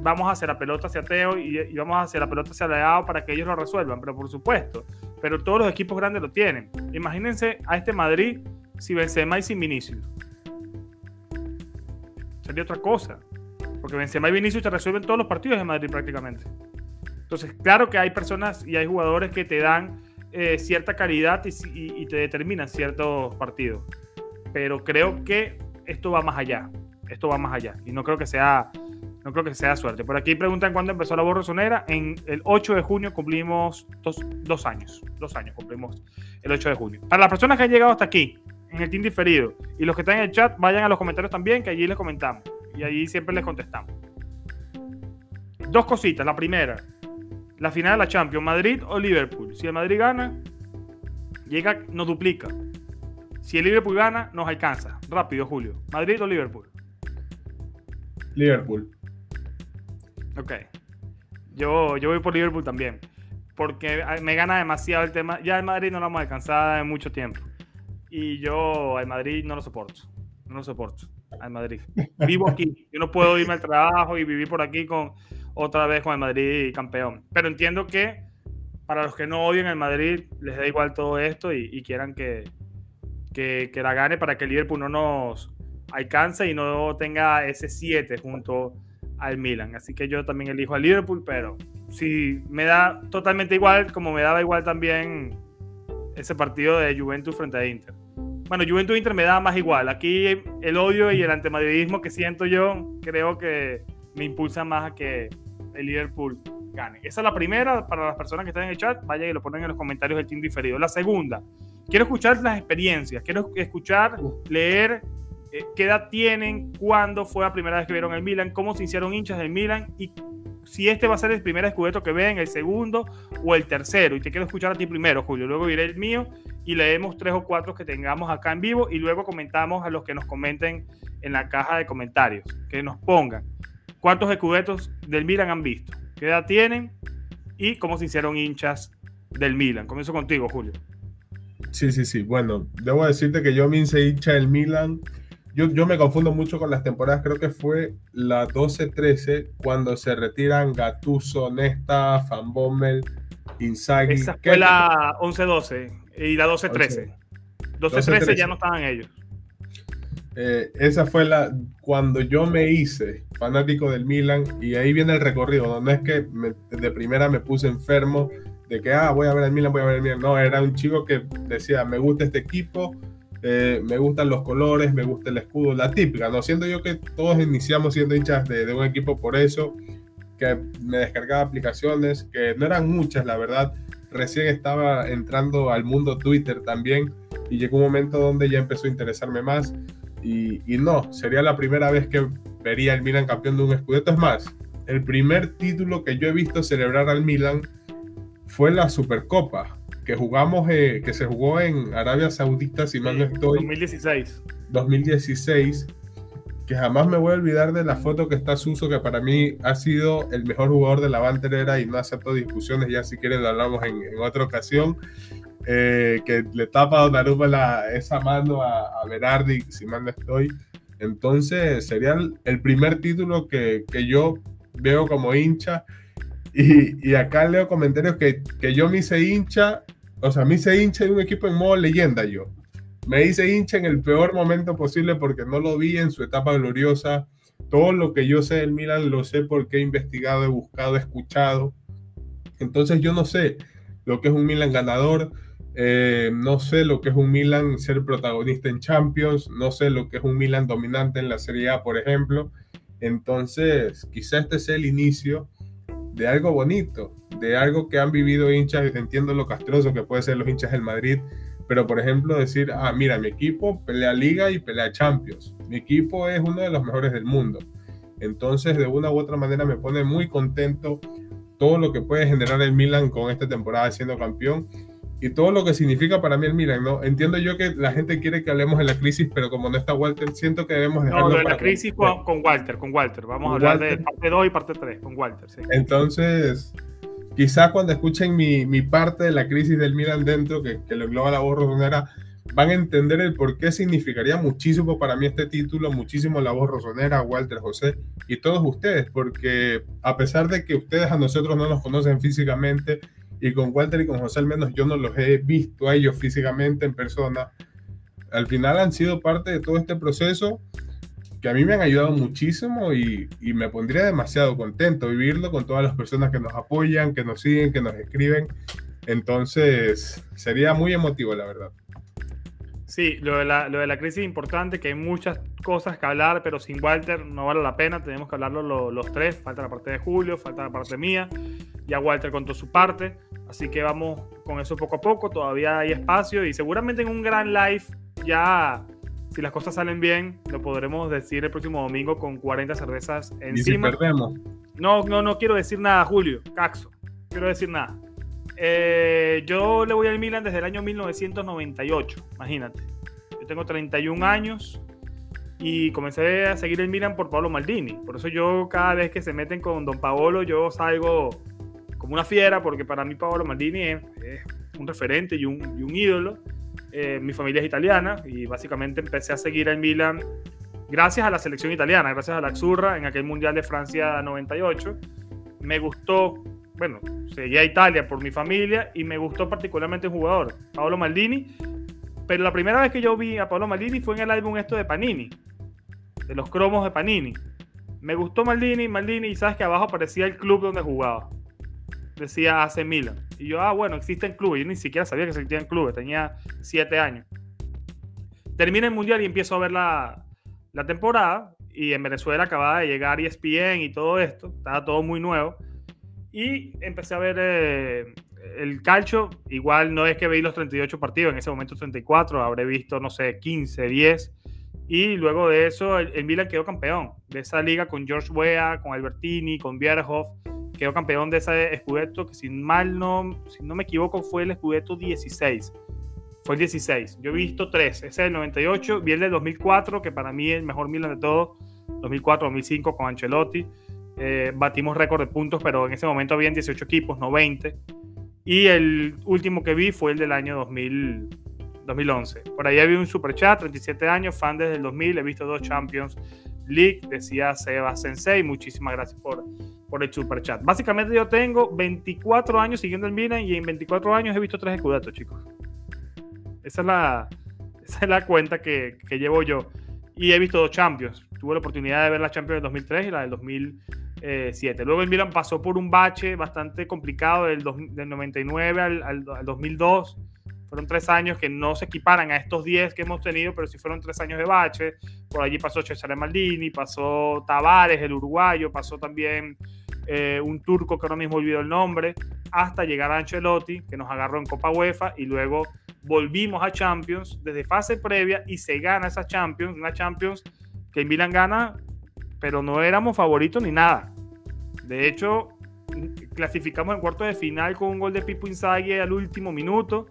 S2: vamos a hacer la pelota hacia Teo y, vamos a hacer la pelota hacia Leao para que ellos lo resuelvan, pero por supuesto. Pero todos los equipos grandes lo tienen. Imagínense a este Madrid si Benzema y sin Vinicius. Sería otra cosa. Porque Benzema y Vinicius te resuelven todos los partidos de Madrid prácticamente. Entonces, claro que hay personas y hay jugadores que te dan eh, cierta calidad y te determinan ciertos partidos. Pero creo que esto va más allá esto va más allá. Y no creo que sea, no creo que sea suerte. Por aquí preguntan cuándo empezó la borrosonera. En el 8 de junio cumplimos dos, años. Dos años cumplimos el 8 de junio. Para las personas que han llegado hasta aquí, en el team diferido, y los que están en el chat, vayan a los comentarios también, que allí les comentamos. Y allí siempre les contestamos. Dos cositas. La primera, la final de la Champions, Madrid o Liverpool. Si el Madrid gana, llega, nos duplica. Si el Liverpool gana, nos alcanza. Rápido, Julio. Madrid o Liverpool.
S1: Liverpool.
S2: Ok. Yo, yo voy por Liverpool también. Porque me gana demasiado el tema. Ya el Madrid no lo vamos a alcanzar en mucho tiempo. Y yo al Madrid no lo soporto. No lo soporto. Al Madrid. Vivo aquí. Yo no puedo irme al trabajo y vivir por aquí con otra vez con el Madrid campeón. Pero entiendo que para los que no odian el Madrid les da igual todo esto y, quieran que, que, que, la gane para que el Liverpool no nos, alcance y no tenga ese 7 junto al Milan. Así que yo también elijo al Liverpool, pero sí me da totalmente igual, como me daba igual también ese partido de Juventus frente a Inter. Bueno, Juventus Inter me da más igual. Aquí el odio y el antimadridismo que siento yo, creo que me impulsa más a que el Liverpool gane. Esa es la primera para las personas que están en el chat. Vayan y lo ponen en los comentarios del team diferido. La segunda, quiero escuchar las experiencias, quiero escuchar, leer eh, qué edad tienen, cuándo fue la primera vez que vieron el Milan, cómo se hicieron hinchas del Milan y si este va a ser el primer descubierto que ven, el segundo o el tercero. Y te quiero escuchar a ti primero, Julio. Luego diré el mío y leemos tres o cuatro que tengamos acá en vivo y luego comentamos a los que nos comenten en la caja de comentarios, que nos pongan cuántos descubiertos del Milan han visto, qué edad tienen y cómo se hicieron hinchas del Milan. Comienzo contigo, Julio.
S1: Sí, sí, sí. Bueno, debo decirte que yo me hice hincha del Milan yo, me confundo mucho con las temporadas, creo que fue la 12-13 cuando se retiran Gattuso, Nesta, Van Bommel, Inzaghi.
S2: Esa fue la 11-12 y la 12-13. 12-13 ya no estaban ellos.
S1: Eh, esa fue la cuando yo me hice fanático del Milan y ahí viene el recorrido, no es que de primera me puse enfermo de que ah, voy a ver el Milan, voy a ver el Milan, no, era un chico que decía, me gusta este equipo, eh, me gustan los colores, me gusta el escudo, la típica, ¿no? Siento yo que todos iniciamos siendo hinchas de, un equipo por eso, que me descargaba aplicaciones, que no eran muchas, la verdad. Recién estaba entrando al mundo Twitter también y llegó un momento donde ya empezó a interesarme más. Y, no, sería la primera vez que vería al Milan campeón de un escudeto. Es más, el primer título que yo he visto celebrar al Milan fue la Supercopa que jugamos, eh, que se jugó en Arabia Saudita, si mal no estoy.
S2: 2016.
S1: 2016, que jamás me voy a olvidar de la foto que está Suso, que para mí ha sido el mejor jugador de la banderera y no acepto discusiones, ya si quieren lo hablamos en, otra ocasión. eh, que le tapa a Donnarumma la, esa mano a, a Berardi, si mal no estoy. Entonces sería el, primer título que, que, yo veo como hincha. Y, y acá leo comentarios que, que, yo me hice hincha, o sea, me hice hincha de un equipo en modo leyenda yo. Me hice hincha en el peor momento posible porque no lo vi en su etapa gloriosa. Todo lo que yo sé del Milan lo sé porque he investigado, he buscado, he escuchado. Entonces yo no sé lo que es un Milan ganador, eh, no sé lo que es un Milan ser protagonista en Champions, no sé lo que es un Milan dominante en la Serie A, por ejemplo. Entonces, quizá este sea el inicio de algo bonito, de algo que han vivido hinchas, entiendo lo castroso que puede ser los hinchas del Madrid, pero por ejemplo decir, ah, mira, mi equipo pelea Liga y pelea Champions, mi equipo es uno de los mejores del mundo. Entonces, de una u otra manera me pone muy contento todo lo que puede generar el Milan con esta temporada siendo campeón y todo lo que significa para mí el Milan, ¿no? Entiendo yo que la gente quiere que hablemos de la crisis, pero como no está Walter, siento que debemos dejarlo
S2: No, de la crisis con, Walter, con Walter. Vamos a hablar de parte 2 y parte 3 con Walter, sí.
S1: Entonces, quizás cuando escuchen mi, mi, parte de la crisis del Milan dentro, que, que lo engloba la voz rosonera, van a entender el por qué significaría muchísimo para mí este título, muchísimo la voz rosonera, Walter, José y todos ustedes, porque a pesar de que ustedes a nosotros no nos conocen físicamente, y con Walter y con José al menos yo no los he visto a ellos físicamente en persona. Al final han sido parte de todo este proceso que a mí me han ayudado muchísimo y, me pondría demasiado contento vivirlo con todas las personas que nos apoyan, que nos siguen, que nos escriben. Entonces sería muy emotivo, la verdad.
S2: Sí, lo de, la, lo de la crisis es importante, que hay muchas cosas que hablar, pero sin Walter no vale la pena, tenemos que hablarlo los tres, falta la parte de Julio, falta la parte mía, ya Walter contó su parte, así que vamos con eso poco a poco, todavía hay espacio y seguramente en un gran live ya, si las cosas salen bien, lo podremos decir el próximo domingo con 40 cervezas encima.
S1: ¿Y si perdemos?
S2: No, no, no quiero decir nada, Julio, Caxo, quiero decir nada. Eh, yo le voy al Milan desde el año 1998, imagínate. Yo tengo 31 años y comencé a seguir el Milan por Pablo Maldini. Por eso yo cada vez que se meten con Don Paolo, yo salgo como una fiera, porque para mí Paolo Maldini es, un referente y un, y un ídolo. Eh, mi familia es italiana y básicamente empecé a seguir al Milan gracias a la selección italiana, gracias a la Azzurra en aquel Mundial de Francia 98. Me gustó bueno, seguía a Italia por mi familia y me gustó particularmente el jugador, Paolo Maldini. Pero la primera vez que yo vi a Paolo Maldini fue en el álbum esto de Panini, de los cromos de Panini. Me gustó Maldini, Maldini, y sabes que abajo aparecía el club donde jugaba. Decía AC Milan. Y yo, ah, bueno, existen clubes. Yo ni siquiera sabía que existían clubes, tenía siete años. Termina el mundial y empiezo a ver la, la temporada. Y en Venezuela acababa de llegar ESPN y todo esto, estaba todo muy nuevo y empecé a ver eh, el calcio. Igual no es que veí los 38 partidos, en ese momento 34, habré visto, no sé, 15, 10. Y luego de eso, el, Milan quedó campeón de esa liga con George Weah, con Albertini, con Bierhoff. Quedó campeón de ese Scudetto, que si mal no, si no me equivoco, fue el Scudetto 16. Fue el 16. Yo he visto tres. Ese es el 98. Vi el del 2004, que para mí es el mejor Milan de todos. 2004-2005 con Ancelotti. Eh, batimos récord de puntos, pero en ese momento habían 18 equipos, no 20. Y el último que vi fue el del año 2000, 2011. Por ahí había un super chat, 37 años, fan desde el 2000, he visto dos Champions League, decía Seba Sensei, muchísimas gracias por, por el super chat. Básicamente yo tengo 24 años siguiendo el Milan y en 24 años he visto tres escudetos, chicos. Esa es la, esa es la cuenta que, que llevo yo. Y he visto dos Champions. Tuve la oportunidad de ver la Champions del 2003 y la del 2000 7. Luego el Milan pasó por un bache bastante complicado del, del 99 al, al, 2002. Fueron tres años que no se equiparan a estos 10 que hemos tenido, pero sí fueron tres años de bache. Por allí pasó Cesare Maldini, pasó Tavares, el uruguayo, pasó también eh, un turco que ahora mismo olvido el nombre, hasta llegar a Ancelotti, que nos agarró en Copa UEFA, y luego volvimos a Champions desde fase previa y se gana esa Champions, una Champions que el Milan gana pero no éramos favoritos ni nada. De hecho, clasificamos en cuarto de final con un gol de Pipo Inzaghi al último minuto.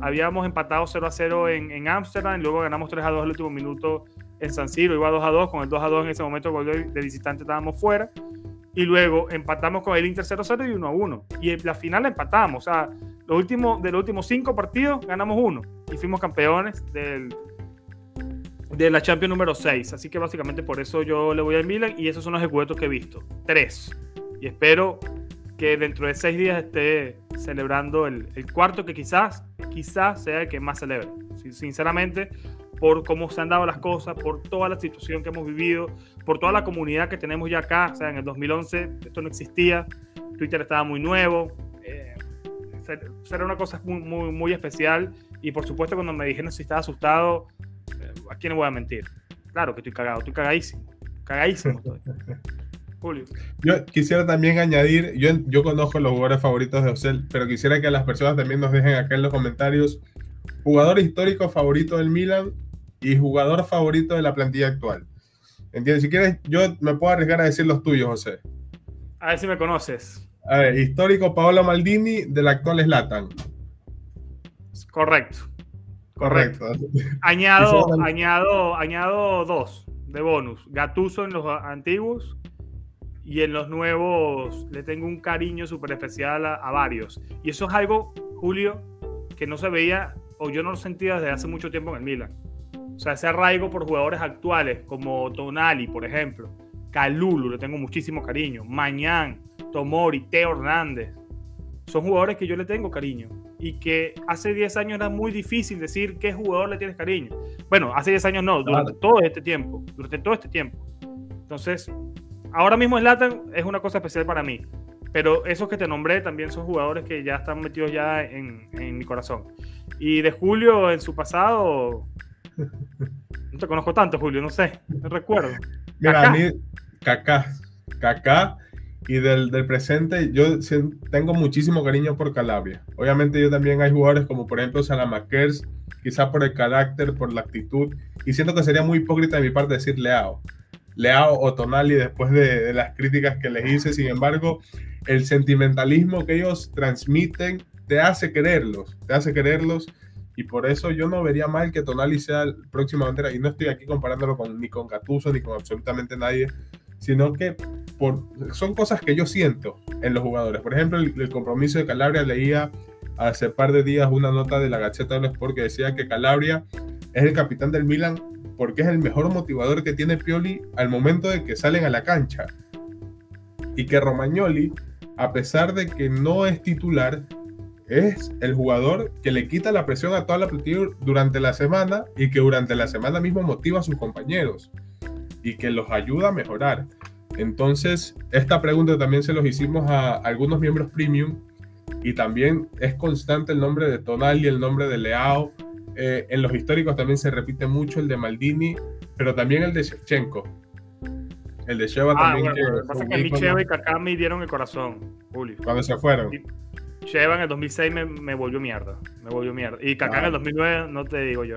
S2: Habíamos empatado 0 a 0 en Ámsterdam, luego ganamos 3 a 2 al último minuto en San Siro, iba 2 a 2, con el 2 a 2 en ese momento gol de, visitante estábamos fuera. Y luego empatamos con el Inter 0 a 0 y 1 a 1. Y en la final empatamos, o sea, Los últimos, de los últimos cinco partidos ganamos uno y fuimos campeones del, de la Champions número 6. Así que básicamente por eso yo le voy al Milan y esos son los ecuetos que he visto. Tres. Y espero que dentro de seis días esté celebrando el, cuarto que quizás, quizás sea el que más celebre. Sinceramente, por cómo se han dado las cosas, por toda la situación que hemos vivido, por toda la comunidad que tenemos ya acá. O sea, en el 2011 esto no existía, Twitter estaba muy nuevo. Eh, será una cosa muy, muy, especial. Y por supuesto, cuando me dijeron si estaba asustado, eh, ¿a quién voy a mentir? Claro que estoy cagado, estoy cagadísimo. Cagadísimo.
S1: Julio. Yo quisiera también añadir, yo, yo conozco los jugadores favoritos de Ocel, pero quisiera que las personas también nos dejen acá en los comentarios jugador histórico favorito del Milan y jugador favorito de la plantilla actual. ¿Entiendes? Si quieres, yo me puedo arriesgar a decir los tuyos, José.
S2: A ver si me conoces.
S1: A ver, histórico Paolo Maldini del actual Slatan.
S2: Correcto. Correcto. Añado, añado, añado dos de bonus. Gatuso en los antiguos y en los nuevos le tengo un cariño súper especial a, a, varios. Y eso es algo, Julio, que no se veía o yo no lo sentía desde hace mucho tiempo en el Milan. O sea, ese arraigo por jugadores actuales como Tonali, por ejemplo, Calulu, le tengo muchísimo cariño, Mañán, Tomori, Teo Hernández. Son jugadores que yo le tengo cariño y que hace 10 años era muy difícil decir qué jugador le tienes cariño. Bueno, hace 10 años no, durante todo este tiempo, durante todo este tiempo. Entonces, ahora mismo Slatan es una cosa especial para mí, pero esos que te nombré también son jugadores que ya están metidos ya en, en mi corazón. Y de Julio en su pasado, no te conozco tanto, Julio, no sé, no recuerdo.
S1: Mira, a mí, Kaká, Kaká, y del, del, presente, yo tengo muchísimo cariño por Calabria. Obviamente, yo también hay jugadores como, por ejemplo, Salamakers, quizá por el carácter, por la actitud, y siento que sería muy hipócrita de mi parte decir Leao. Leao o Tonali después de, de las críticas que les hice, sin embargo, el sentimentalismo que ellos transmiten te hace quererlos, te hace quererlos y por eso yo no vería mal que Tonali sea el próximo bandera. Y no estoy aquí comparándolo con, ni con Gattuso ni con absolutamente nadie, sino que son cosas que yo siento en los jugadores. Por ejemplo, el, compromiso de Calabria leía hace par de días una nota de la Gaceta del Sport que decía que Calabria es el capitán del Milan porque es el mejor motivador que tiene Pioli al momento de que salen a la cancha. Y que Romagnoli, a pesar de que no es titular, es el jugador que le quita la presión a toda la plantilla durante la semana y que durante la semana mismo motiva a sus compañeros y que los ayuda a mejorar. Entonces, esta pregunta también se los hicimos a algunos miembros premium y también es constante el nombre de Tonali, el nombre de Leao. Eh, en los históricos también se repite mucho el de Maldini, pero también el de Shevchenko. El de Sheva ah, también.
S2: Bueno, que, pasa que a mí Sheva y Kaká me dieron el corazón, Julio.
S1: Cuando se fueron.
S2: Sheva en el 2006 me, me, volvió mierda. Me volvió mierda. Y Kaká en el 2009, no te digo yo.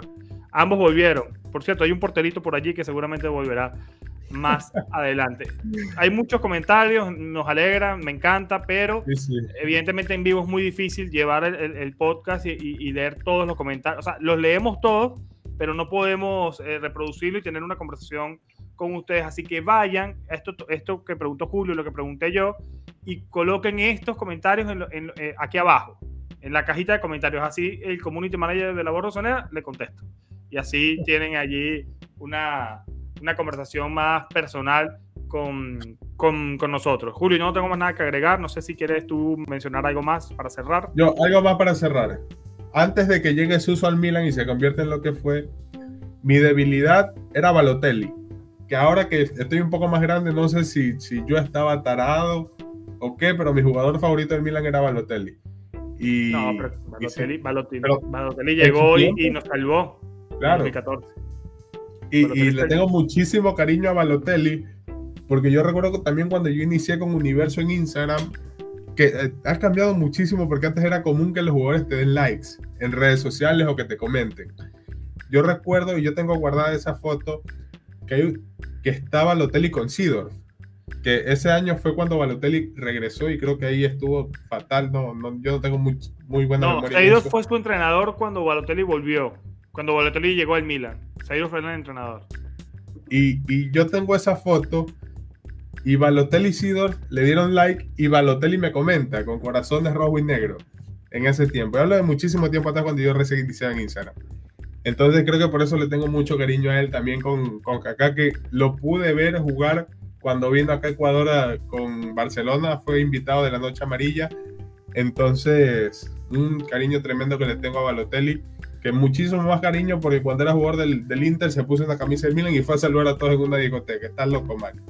S2: Ambos volvieron. Por cierto, hay un porterito por allí que seguramente volverá más adelante. Hay muchos comentarios, nos alegra, me encanta, pero sí, sí. evidentemente en vivo es muy difícil llevar el, el, el podcast y, y, y, leer todos los comentarios. O sea, los leemos todos, pero no podemos eh, reproducirlo y tener una conversación con ustedes. Así que vayan, esto, esto que preguntó Julio, lo que pregunté yo, y coloquen estos comentarios en, en, eh, aquí abajo, en la cajita de comentarios. Así el community manager de la Borrosonera le contesta. Y así tienen allí una, una conversación más personal con, con, con, nosotros. Julio, yo no tengo más nada que agregar. No sé si quieres tú mencionar algo más para cerrar.
S1: Yo, algo más para cerrar. Antes de que llegue Suso al Milan y se convierta en lo que fue, mi debilidad era Balotelli. Que ahora que estoy un poco más grande, no sé si, si yo estaba tarado o qué, pero mi jugador favorito del Milan era Balotelli.
S2: Y, no, pero Balotelli, y Balotelli, pero, Balotelli llegó y, y, nos salvó
S1: claro.
S2: en 2014.
S1: Y, y, le tengo muchísimo cariño a Balotelli, porque yo recuerdo también cuando yo inicié con Universo en Instagram, que eh, ha cambiado muchísimo, porque antes era común que los jugadores te den likes en redes sociales o que te comenten. Yo recuerdo, y yo tengo guardada esa foto, que, hay, que está Balotelli con Sidorf que ese año fue cuando Balotelli regresó y creo que ahí estuvo fatal. No, no yo no tengo muy, muy buena
S2: no, memoria. Seidorf fue su entrenador cuando Balotelli volvió, cuando Balotelli llegó al Milan. Fue el entrenador.
S1: Y, y, yo tengo esa foto y Balotelli y Sidor le dieron like y Balotelli me comenta con corazones rojo y negro. en ese tiempo. Yo hablo de muchísimo tiempo atrás cuando yo recién iniciaba en Instagram. Entonces creo que por eso le tengo mucho cariño a él también con, con Kaká, que lo pude ver jugar cuando vino acá a Ecuador con Barcelona, fue invitado de la Noche Amarilla. Entonces, un cariño tremendo que le tengo a Balotelli, que muchísimo más cariño porque cuando era jugador del, del Inter se puso una camisa del Milan y fue a saludar a todos en una discoteca. Está loco, Mario.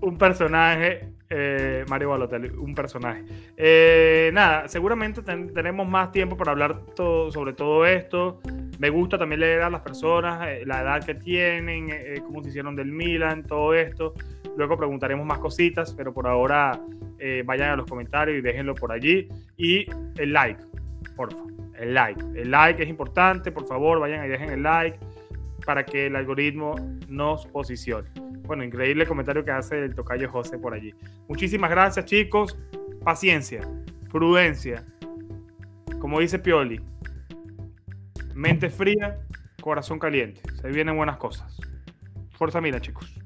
S2: un personaje, eh, Mario Balotelli, un personaje. Eh, nada, seguramente tenemos más tiempo para hablar sobre todo esto. Me gusta también leer a las personas, eh, la edad que tienen, cómo se hicieron del Milan, todo esto. Luego preguntaremos más cositas, pero por ahora vayan a los comentarios y déjenlo por allí. Y el like, por favor. El like. El like es importante, por favor, vayan y dejen el like para que el algoritmo nos posicione. Bueno, increíble comentario que hace el tocayo José por allí. Muchísimas gracias, chicos. Paciencia, prudencia. Como dice Pioli, mente fría, corazón caliente. Se vienen buenas cosas. Fuerza mira, chicos.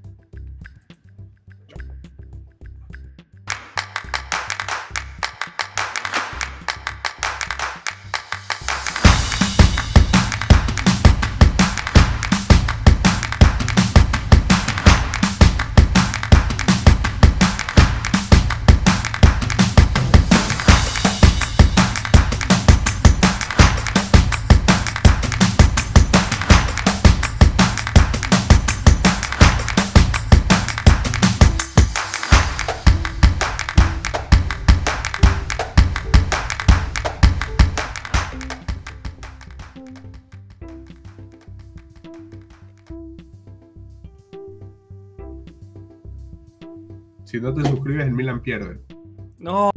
S1: Si no te suscribes, el Milan pierde.
S2: No.